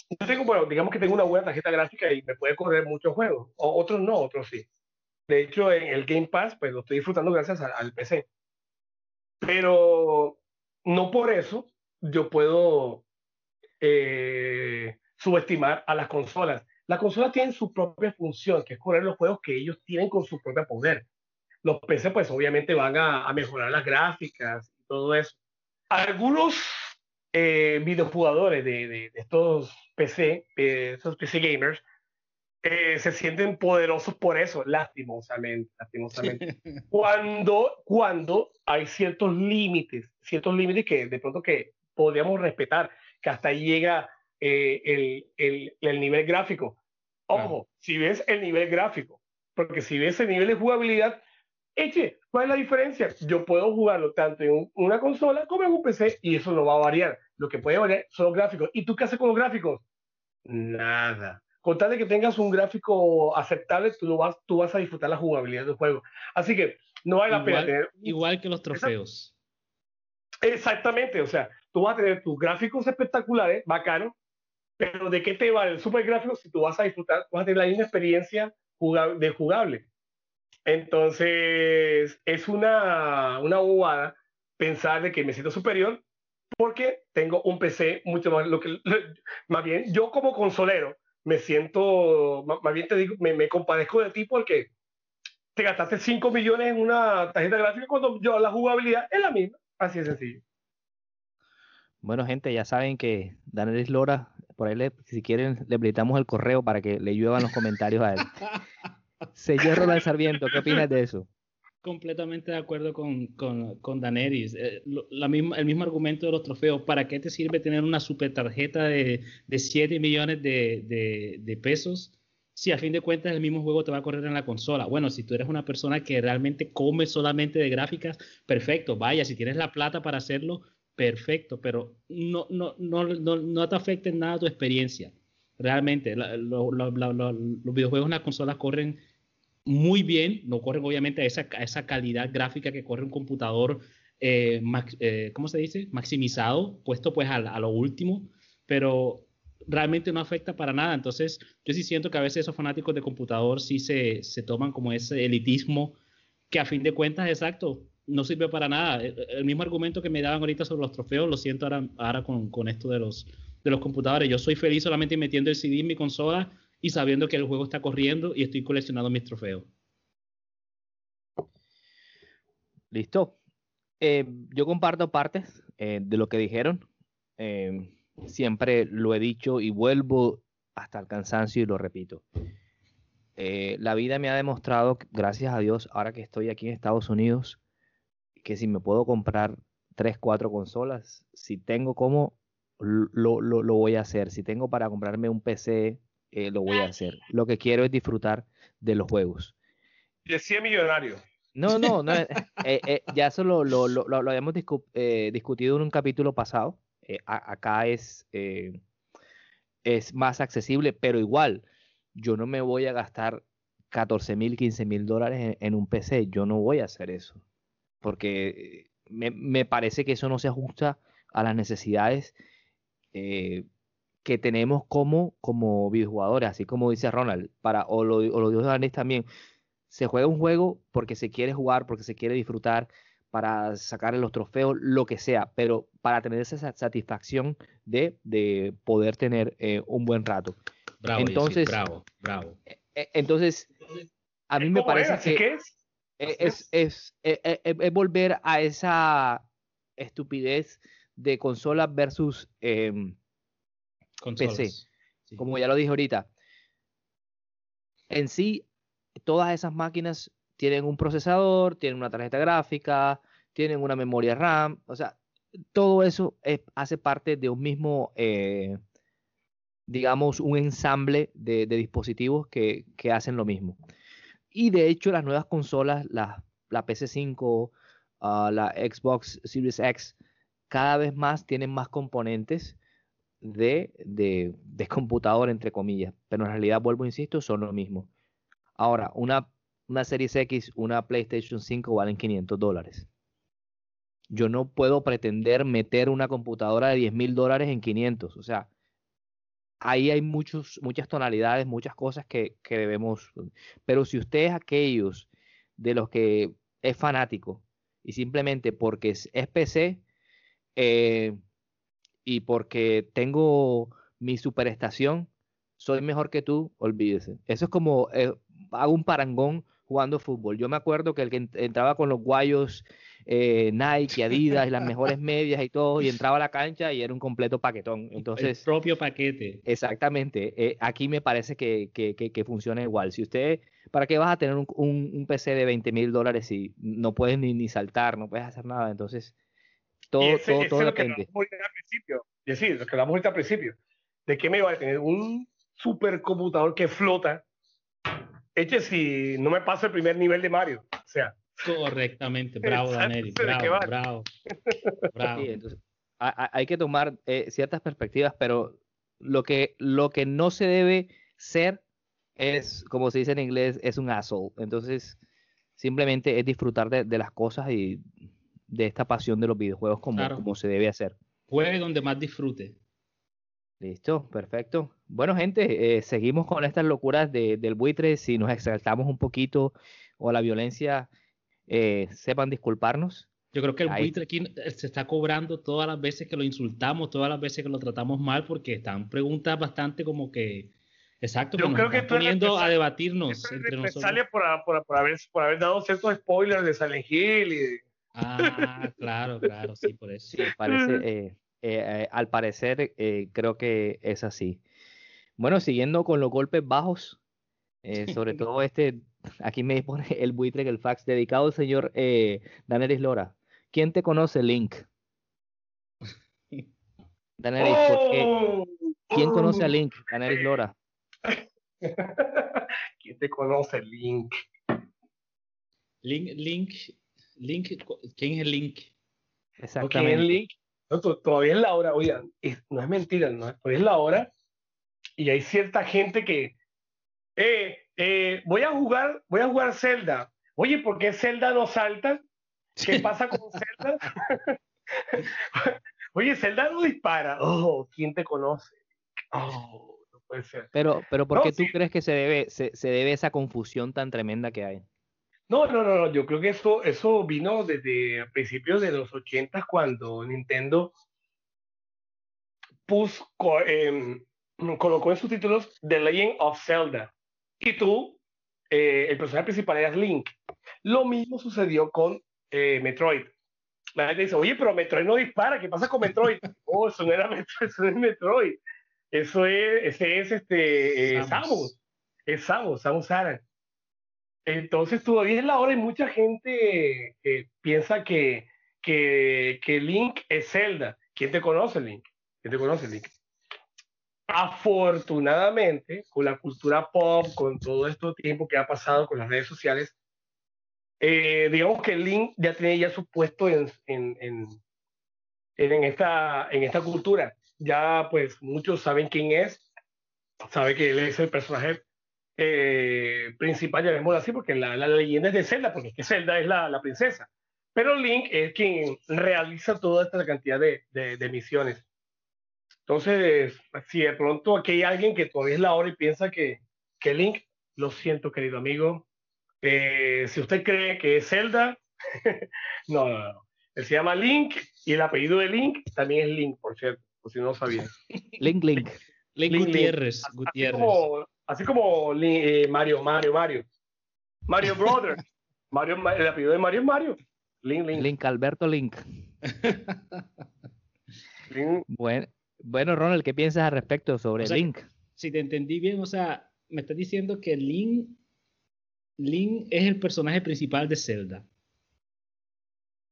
Yo tengo, bueno, digamos que tengo una buena tarjeta gráfica y me puede correr muchos juegos. O, otros no, otros sí. De hecho, en el Game Pass, pues lo estoy disfrutando gracias al, PC. Pero no por eso yo puedo eh, subestimar a las consolas. La consola tiene su propia función, que es correr los juegos que ellos tienen con su propio poder. Los PC, pues obviamente van a, mejorar las gráficas y todo eso. Algunos eh, videojugadores de, estos PC, eh, estos PC gamers, eh, se sienten poderosos por eso, lastimosamente, lastimosamente. cuando, cuando hay ciertos límites, ciertos límites que de pronto que podríamos respetar, que hasta ahí llega eh, el, el, el, nivel gráfico. Ojo, si ves el nivel gráfico, porque si ves el nivel de jugabilidad, eche, ¿cuál es la diferencia? Yo puedo jugarlo tanto en una consola como en un PC y eso no va a variar. Lo que puede variar son los gráficos. ¿Y tú qué haces con los gráficos? Nada. Con tal de que tengas un gráfico aceptable, tú, lo vas, tú vas a disfrutar la jugabilidad del juego. Así que no hay la pena tener... Igual que los trofeos. Exactamente, o sea, tú vas a tener tus gráficos espectaculares, bacanos, Pero ¿de qué te vale el super gráfico si tú vas a disfrutar, vas a tener la misma experiencia de jugable? Entonces, es una, una bobada pensar de que me siento superior porque tengo un PC mucho más, lo que, más bien, yo como consolero me siento, más bien te digo, me, me compadezco de ti porque te gastaste 5 millones en una tarjeta gráfica cuando yo la jugabilidad es la misma, así de sencillo. Bueno, gente, ya saben que Danelis Lora, por ahí si quieren, le habilitamos el correo para que le lluevan los comentarios a él. Señor Ronald Sarviento, ¿qué opinas de eso? Completamente de acuerdo con, con, con Daneris. Eh, la misma, el mismo argumento de los trofeos. ¿Para qué te sirve tener una super tarjeta de, de 7 millones de, de, de pesos si a fin de cuentas el mismo juego te va a correr en la consola. Bueno, si tú eres una persona que realmente come solamente de gráficas, perfecto, vaya, si tienes la plata para hacerlo, perfecto, pero no, no, no, no, te afecta en nada tu experiencia. Realmente, los videojuegos en las consolas corren muy bien, no corren obviamente a esa, esa calidad gráfica que corre un computador, eh, eh, ¿cómo se dice? Maximizado, puesto pues a, a, lo último, pero realmente no afecta para nada. Entonces, yo sí siento que a veces esos fanáticos de computador sí se, se toman como ese elitismo que a fin de cuentas, exacto, no sirve para nada. El, mismo argumento que me daban ahorita sobre los trofeos, lo siento ahora, ahora con, con, esto de los, de los computadores. Yo soy feliz solamente metiendo el CD en mi consola y sabiendo que el juego está corriendo y estoy coleccionando mis trofeos. Listo. Eh, yo comparto partes eh, de lo que dijeron. Eh, siempre lo he dicho y vuelvo hasta el cansancio y lo repito. la vida me ha demostrado, gracias a Dios, ahora que estoy aquí en Estados Unidos, que si me puedo comprar tres, cuatro consolas, si tengo como, lo, lo, lo voy a hacer. Si tengo para comprarme un PC, eh, lo voy a hacer. Lo que quiero es disfrutar de los juegos. Y decía millonario. No, no, no eh, eh, ya eso lo, lo, lo, lo habíamos discutido en un capítulo pasado. acá es, es más accesible, pero igual, yo no me voy a gastar 14 mil, 15 mil dólares en, en, un PC. Yo no voy a hacer eso porque me, me, parece que eso no se ajusta a las necesidades eh, que tenemos como, como videojugadores, así como dice Ronald, para, o lo, o lo dijo también, se juega un juego porque se quiere jugar, porque se quiere disfrutar, para sacar los trofeos, lo que sea, pero para tener esa satisfacción de, de poder tener eh, un buen rato. Bravo, entonces, bravo, bravo. Eh, entonces, a mí me parece que... es? Es, es, e, e, e, es, volver a esa estupidez de consolas versus eh, PC. Como ya lo dije ahorita. En sí, todas esas máquinas tienen un procesador, tienen una tarjeta gráfica, tienen una memoria RAM, o sea, todo eso hace parte de un mismo, eh, digamos, un ensamble de, de dispositivos que, que, hacen lo mismo. Y de hecho, las nuevas consolas, la, la PC5, ah, la Xbox Series X, cada vez más tienen más componentes de, de, de, computador, entre comillas. Pero en realidad, vuelvo, insisto, son lo mismo. Ahora, una, una Series X, una PlayStation 5 valen 500 dólares. Yo no puedo pretender meter una computadora de 10 mil dólares en 500. O sea, ahí hay muchos, muchas tonalidades, muchas cosas que, que debemos. Pero si usted es aquellos de los que es fanático y simplemente porque es, PC eh, y porque tengo mi superestación, soy mejor que tú, olvídese. Eso es como eh, hago un parangón jugando fútbol. Yo me acuerdo que el que entraba con los guayos eh, Nike, Adidas y las mejores medias y todo, y entraba a la cancha y era un completo paquetón. Entonces, el propio paquete. Exactamente. Eh, aquí me parece que, que, que, funciona igual. Si usted, ¿para qué vas a tener un, un, PC de 20 mil dólares si no puedes ni, ni saltar, no puedes hacer nada? Entonces, todo, todo, todo depende. Es decir, lo que hablamos ahorita al principio, de qué me va a tener un supercomputador que flota, eche si no me pasa el primer nivel de Mario. O sea, Correctamente, bravo, Daneri, bravo, bravo, bravo. entonces, hay que tomar eh, ciertas perspectivas, pero lo que, lo que no se debe ser es, como se dice en inglés, es un asshole. Entonces, simplemente es disfrutar de, de las cosas y de esta pasión de los videojuegos como, como se debe hacer. Juegue donde más disfrute. Listo, perfecto. Bueno, gente, eh, seguimos con estas locuras de, del buitre. Si nos exaltamos un poquito o la violencia, eh, sepan disculparnos. Yo creo que el buitre aquí eh, se está cobrando todas las veces que lo insultamos, todas las veces que lo tratamos mal, porque están preguntas bastante como que Exacto, yo creo que están poniendo a debatirnos entre nosotros. Sale por, por, por, haber, por haber dado ciertos spoilers de Silent Hill y Ah, claro, claro, sí, por eso. Sí, parece, eh, eh, eh, al parecer creo que es así. Bueno, siguiendo con los golpes bajos, sobre todo este, aquí me pone el buitre que el fax dedicado al señor Daneris Lora. ¿Quién te conoce, Link? Daneris, ¿por qué? Oh, ¿Quién conoce a oh. Link? Daneris Lora. ¿Quién te conoce, Link? Link, Link, Link, ¿quién es el Link? Exactamente. ¿Quién es Link? Todavía es la hora, oigan, no es mentira, no, todavía es la hora y hay cierta gente que, eh, eh, voy a jugar, voy a jugar Zelda. Oye, ¿por qué Zelda no salta? ¿Qué pasa con Zelda? Oye, Zelda no dispara. Oh, ¿quién te conoce? Oh. Pero, pero ¿por qué tú crees que se debe, se, se, debe esa confusión tan tremenda que hay? No, no, no, no, yo creo que eso, eso vino desde principios de los 80 cuando Nintendo puso, em, colocó en sus títulos The Legend of Zelda. Y tú, eh, el personaje principal era Link. Lo mismo sucedió con eh, Metroid. La gente dice, oye, pero Metroid no dispara, ¿qué pasa con Metroid? oh, eso no era Metroid, eso no es Metroid. Eso es, ese es este, eh, Samus. Es Samus, Samus Aran. Entonces todavía es la hora y mucha gente eh, piensa que, que, que, Link es Zelda. ¿Quién te conoce, Link? ¿Quién te conoce, Link? Afortunadamente, con la cultura pop, con todo este tiempo que ha pasado con las redes sociales, eh, digamos que Link ya tiene ya su puesto en, en, en, en, esta, en esta cultura ya pues muchos saben quién es, sabe que él es el personaje eh, principal, llamémoslo así, porque la, la, leyenda es de Zelda, porque es que Zelda es la, la, princesa. Pero Link es quien realiza toda esta cantidad de, de, misiones. Entonces, si de pronto aquí hay alguien que todavía es la hora y piensa que, que Link, lo siento, querido amigo, eh, si usted cree que es Zelda, no, no, no. Él se llama Link y el apellido de Link también es Link, por cierto si no sabía. Link, Link. Link, Gutiérrez. Gutiérrez. Así como, eh, Mario, Mario, Mario. Mario Brothers. Mario, el apellido de Mario es Mario. Link, Link. Link, Alberto Link. Bueno, bueno, Ronald, ¿qué piensas al respecto sobre Link? Si te entendí bien, o sea, me estás diciendo que Link, Link es el personaje principal de Zelda.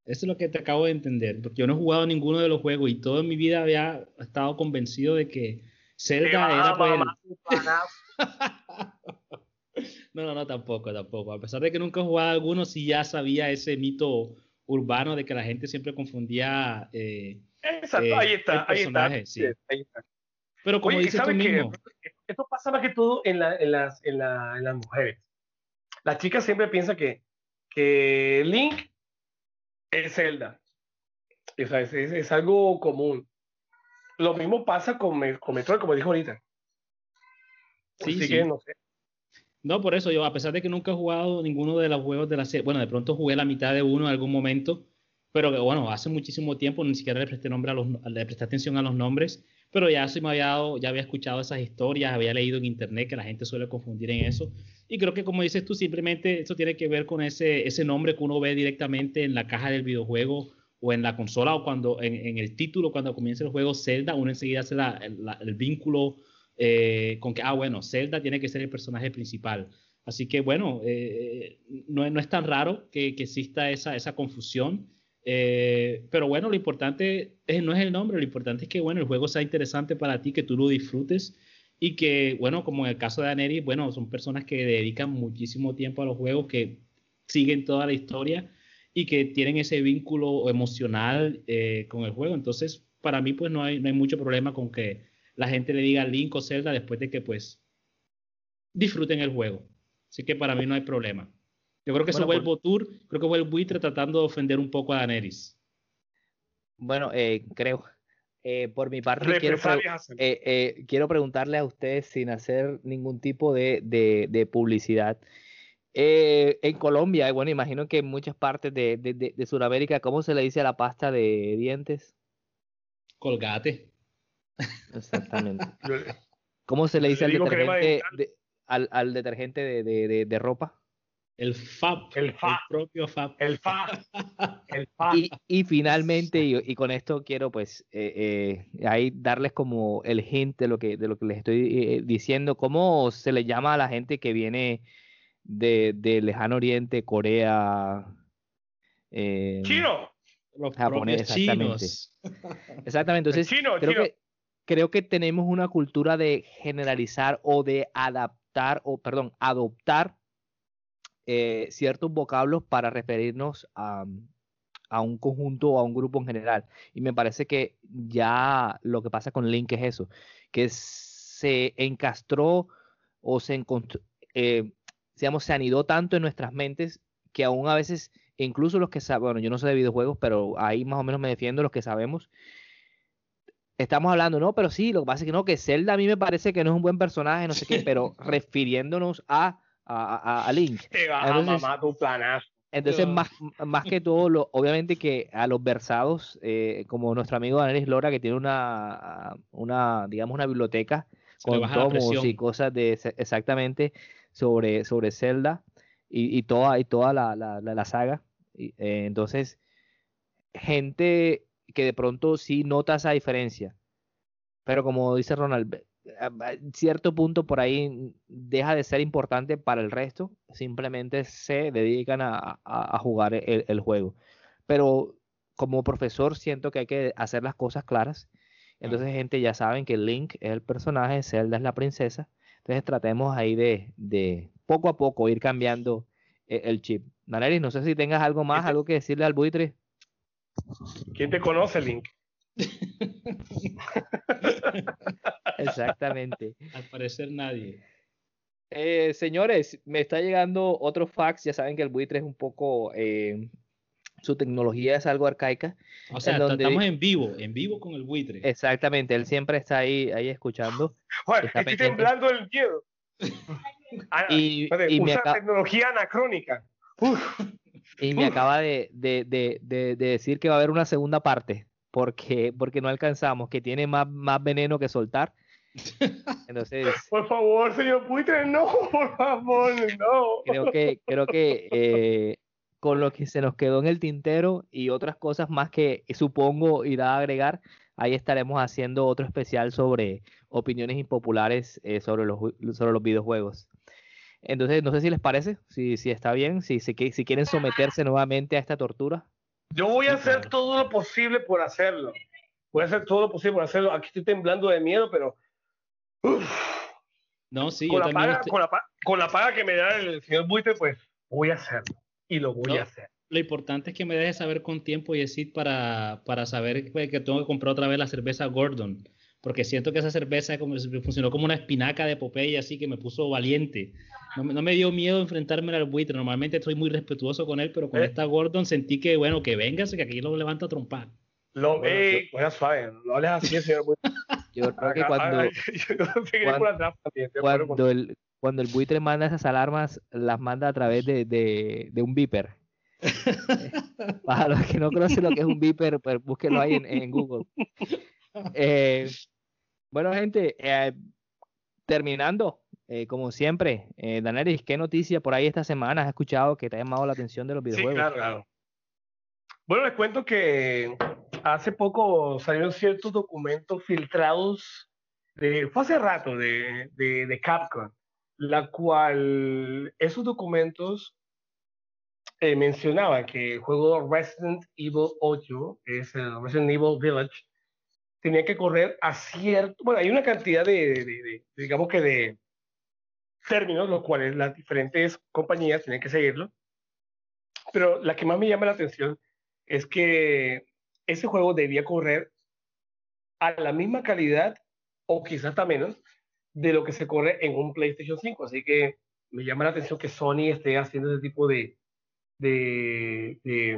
Eso es lo que te acabo de entender, porque yo no he jugado ninguno de los juegos y toda mi vida había estado convencido de que Zelda era pues No, no, no, tampoco, tampoco. A pesar de que nunca he jugado alguno, sí ya sabía ese mito urbano de que la gente siempre confundía. Eh, Exacto, eh, ahí está, ahí está, sí. ahí está. Pero como dices tú mismo. esto pasa más que todo en, la, en, las, en, la, en las mujeres. Las chicas siempre piensan que, que Link es Zelda. es, es, algo común. Lo mismo pasa con, con Metroid, como dijo ahorita. Sí, sí. no sé. No, por eso yo, a pesar de que nunca he jugado ninguno de los juegos de la serie, bueno, de pronto jugué la mitad de uno en algún momento, pero bueno, hace muchísimo tiempo ni siquiera le presté, nombre a los, le presté atención a los nombres, pero ya se me había dado, ya había escuchado esas historias, había leído en internet que la gente suele confundir en eso, y creo que como dices tú, simplemente eso tiene que ver con ese, ese nombre que uno ve directamente en la caja del videojuego o en la consola o cuando en, el título, cuando comienza el juego Zelda, uno enseguida hace el vínculo eh, con que, ah, bueno, Zelda tiene que ser el personaje principal. Así que bueno, eh, no, no, es tan raro que, que exista esa, esa confusión. Eh, pero bueno, lo importante es, no es el nombre, lo importante es que bueno, el juego sea interesante para ti, que tú lo disfrutes y que, bueno, como en el caso de Aneri, bueno, son personas que dedican muchísimo tiempo a los juegos, que siguen toda la historia y que tienen ese vínculo emocional eh, con el juego. Entonces, para mí, pues no hay, no hay mucho problema con que la gente le diga Link o Zelda después de que, pues, disfruten el juego. Así que para mí no hay problema. Yo creo que eso fue el Botur, creo que fue el buitre tratando de ofender un poco a Daenerys. Bueno, eh, creo. Eh, por mi parte, quiero, eh, eh, quiero, preguntarle a ustedes, sin hacer ningún tipo de, de, publicidad, en Colombia, bueno, imagino que en muchas partes de, de, Sudamérica, ¿cómo se le dice a la pasta de dientes? Colgate. Exactamente. ¿Cómo se le dice al detergente, al, al detergente de, ropa? El FAB, el, propio FAB. El FAB. El FAB. Y, finalmente, y, con esto quiero pues eh, eh, ahí darles como el hint de lo que, de lo que les estoy eh, diciendo, cómo se le llama a la gente que viene de, de lejano oriente, Corea. Chino. Los japonés, exactamente. Exactamente. Entonces, creo, Que, creo que tenemos una cultura de generalizar o de adaptar, o perdón, adoptar eh, ciertos vocablos para referirnos a, a, un conjunto o a un grupo en general. Y me parece que ya lo que pasa con Link es eso, que se encastró o se encontró, eh, digamos, se anidó tanto en nuestras mentes que aún a veces, incluso los que saben, bueno, yo no sé de videojuegos, pero ahí más o menos me defiendo los que sabemos. Estamos hablando, no, pero sí, lo que pasa es que no, que Zelda a mí me parece que no es un buen personaje, no sé qué, pero refiriéndonos a a, a, Link. entonces, más, más que todo, lo, obviamente que a los versados, eh, como nuestro amigo Daniel Lora, que tiene una, una digamos, una biblioteca con tomos y cosas de exactamente sobre, sobre Zelda y, y toda, y toda la, la, la, saga. Y, eh, entonces, gente que de pronto sí nota esa diferencia. Pero como dice Ronald, cierto punto por ahí deja de ser importante para el resto, simplemente se dedican a, jugar el, juego. Pero como profesor siento que hay que hacer las cosas claras. Entonces, gente, ya saben que Link es el personaje, Zelda es la princesa. Entonces, tratemos ahí de, de poco a poco ir cambiando e, el, chip. Naleris, no sé si tengas algo más, algo que decirle al buitre. ¿Quién te conoce, Link? Exactamente. Al parecer nadie. Eh, señores, me está llegando otro fax. Ya saben que el buitre es un poco. Eh, su tecnología es algo arcaica. O sea, estamos en vivo, en vivo con el buitre. Exactamente, él siempre está ahí, ahí escuchando. estoy temblando el miedo. Ah, y, usa tecnología anacrónica. Y me acaba de, de, decir que va a haber una segunda parte porque, porque no alcanzamos, que tiene más, más veneno que soltar. Entonces, por favor, señor Puitre, no, por favor, no. Creo que, creo que eh, con lo que se nos quedó en el tintero y otras cosas más que supongo irá a agregar, ahí estaremos haciendo otro especial sobre opiniones impopulares eh, sobre, los, sobre los videojuegos. Entonces, no sé si les parece, si, si está bien, si, si, si quieren someterse nuevamente a esta tortura. Yo voy a hacer todo lo posible por hacerlo. Voy a hacer todo lo posible por hacerlo. Aquí estoy temblando de miedo, pero. No, sí, con, la paga, con, la, paga que me da el señor Buitre, pues voy a hacerlo. Y lo voy a hacer. Lo importante es que me dejes saber con tiempo, y decir para, para saber que tengo que comprar otra vez la cerveza Gordon. Porque siento que esa cerveza como, funcionó como una espinaca de Popeye, así que me puso valiente. No, me dio miedo enfrentarme al buitre. Normalmente estoy muy respetuoso con él, pero con ¿Eh? esta Gordon sentí que, bueno, que véngase, que aquí lo levanta a trompar. Lo ve, bueno, suave, no hables así, señor buitre. Yo creo que cuando, cuando, el, cuando el buitre manda esas alarmas, las manda a través de, de, de un beeper. Para los que no conocen lo que es un beeper, pues búsquenlo ahí en, en Google. Eh, bueno, gente, eh, terminando, eh, como siempre, eh, Danelis, ¿qué noticia por ahí esta semana has escuchado que te ha llamado la atención de los videojuegos? Sí, claro, claro. Bueno, les cuento que hace poco salieron ciertos documentos filtrados, de, fue hace rato, de, de, de Capcom, la cual esos documentos eh, mencionaban que el juego Resident Evil 8, es el Resident Evil Village, tenía que correr a cierto, bueno, hay una cantidad de, de digamos que de, términos, los cuales las diferentes compañías tienen que seguirlo. Pero la que más me llama la atención es que ese juego debía correr a la misma calidad o quizás hasta menos de lo que se corre en un PlayStation 5. Así que me llama la atención que Sony esté haciendo ese tipo de, de,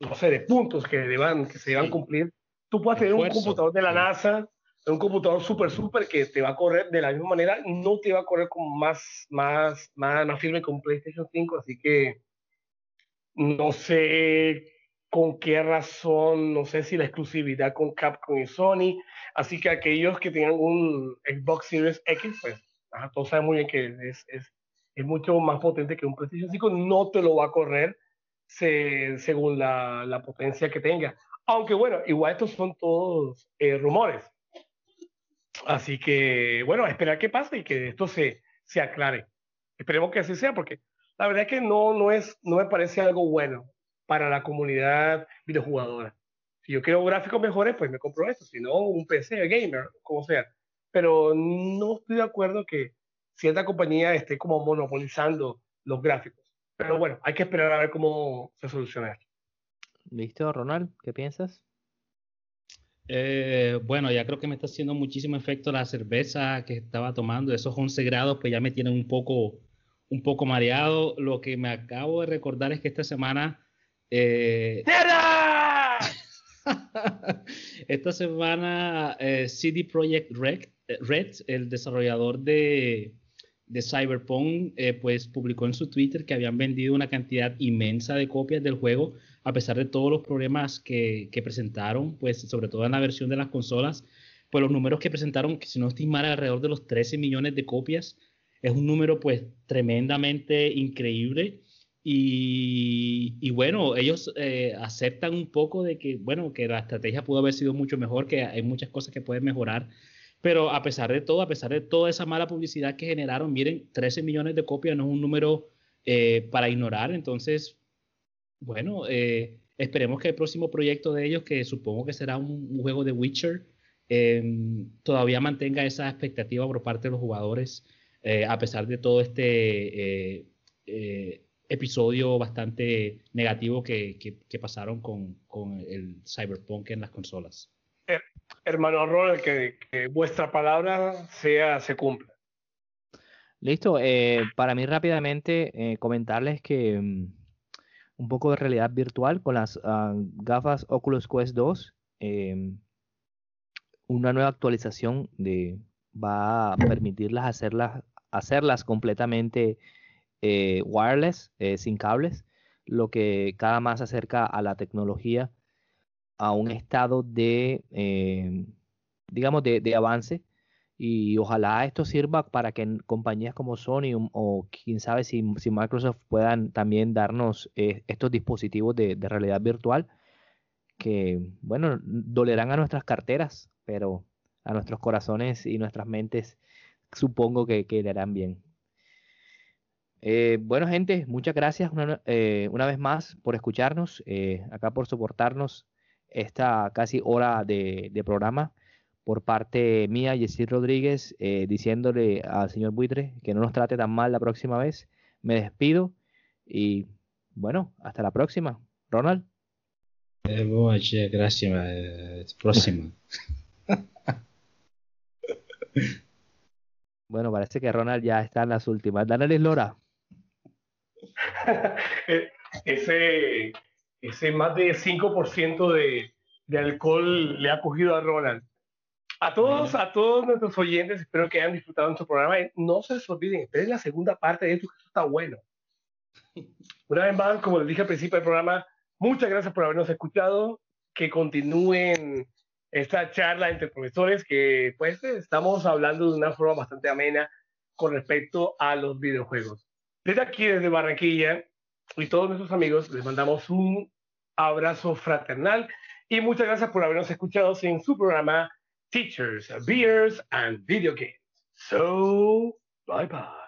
no sé, de puntos que, deban, que se deban cumplir tú puedes tener un computador de la NASA, un computador súper, súper que te va a correr de la misma manera, no te va a correr como más, más, más, más firme con PlayStation 5, así que no sé con qué razón, no sé si la exclusividad con Capcom y Sony, así que aquellos que tengan un Xbox Series X, pues todos saben muy bien que es, es, es, mucho más potente que un PlayStation 5, no te lo va a correr según la, la, potencia que tenga. Aunque bueno, igual estos son todos eh, rumores. Así que bueno, esperar que pase y que esto se, se aclare. Esperemos que así sea, porque la verdad es que no, no, es, no me parece algo bueno para la comunidad videojugadora. Si yo quiero gráficos mejores, pues me compro esto, si no, un PC gamer, como sea. Pero no estoy de acuerdo que cierta compañía esté como monopolizando los gráficos. Pero bueno, hay que esperar a ver cómo se soluciona esto. ¿Listo, Ronald? ¿Qué piensas? Eh, bueno, ya creo que me está haciendo muchísimo efecto la cerveza que estaba tomando. Esos 11 grados, pues ya me tienen un poco, un poco mareado. Lo que me acabo de recordar es que esta semana eh, esta semana eh, CD Projekt Red, Red, el desarrollador de, de Cyberpunk, eh, pues publicó en su Twitter que habían vendido una cantidad inmensa de copias del juego, a pesar de todos los problemas que, que presentaron, pues sobre todo en la versión de las consolas, pues los números que presentaron, que si no estimara alrededor de los 13 millones de copias, es un número pues tremendamente increíble. Y, bueno, ellos eh, aceptan un poco de que, bueno, que la estrategia pudo haber sido mucho mejor, que hay muchas cosas que pueden mejorar, pero a pesar de todo, a pesar de toda esa mala publicidad que generaron, miren, 13 millones de copias no es un número eh, para ignorar, entonces, bueno, eh, esperemos que el próximo proyecto de ellos, que supongo que será un, juego de Witcher, em, todavía mantenga esa expectativa por parte de los jugadores, a pesar de todo este episodio bastante negativo que, que, pasaron con, con, el Cyberpunk en las consolas. Hermano Ronald, que, vuestra palabra sea, se cumpla. Listo, eh, para mí rápidamente eh, comentarles que um, un poco de realidad virtual con las uh, gafas Oculus Quest 2, eh, em, una nueva actualización de, va a permitirlas hacerlas, hacerlas completamente eh, wireless, sin cables, lo que cada más acerca a la tecnología a un estado de, eh, digamos, de, avance. Y ojalá esto sirva para que compañías como Sony o, quién sabe si, Microsoft puedan también darnos estos dispositivos de, realidad virtual que, bueno, dolerán a nuestras carteras, pero a nuestros corazones y nuestras mentes supongo que, le harán bien. Eh, bueno, gente, muchas gracias una, eh, vez más por escucharnos, eh, acá por soportarnos esta casi hora de, programa por parte mía, Jessy Rodríguez, diciéndole al señor Buitre que no nos trate tan mal la próxima vez. Me despido y bueno, hasta la próxima. Ronald. gracias. próxima. bueno, parece que Ronald ya está en las últimas. Dale, Lora. E, ese, ese más de 5% de, de alcohol le ha cogido a Ronald. A todos, a todos nuestros oyentes, espero que hayan disfrutado nuestro programa. No se les olviden, esperen la segunda parte de esto, que esto está bueno. Una vez más, como les dije al principio del programa, muchas gracias por habernos escuchado. Que continúen esta charla entre profesores, que pues estamos hablando de una forma bastante amena con respecto a los videojuegos. Desde aquí, desde Barranquilla, y todos nuestros amigos, les mandamos un abrazo fraternal y muchas gracias por habernos escuchado en su programa Teachers, Beers and Video Games. So, bye bye.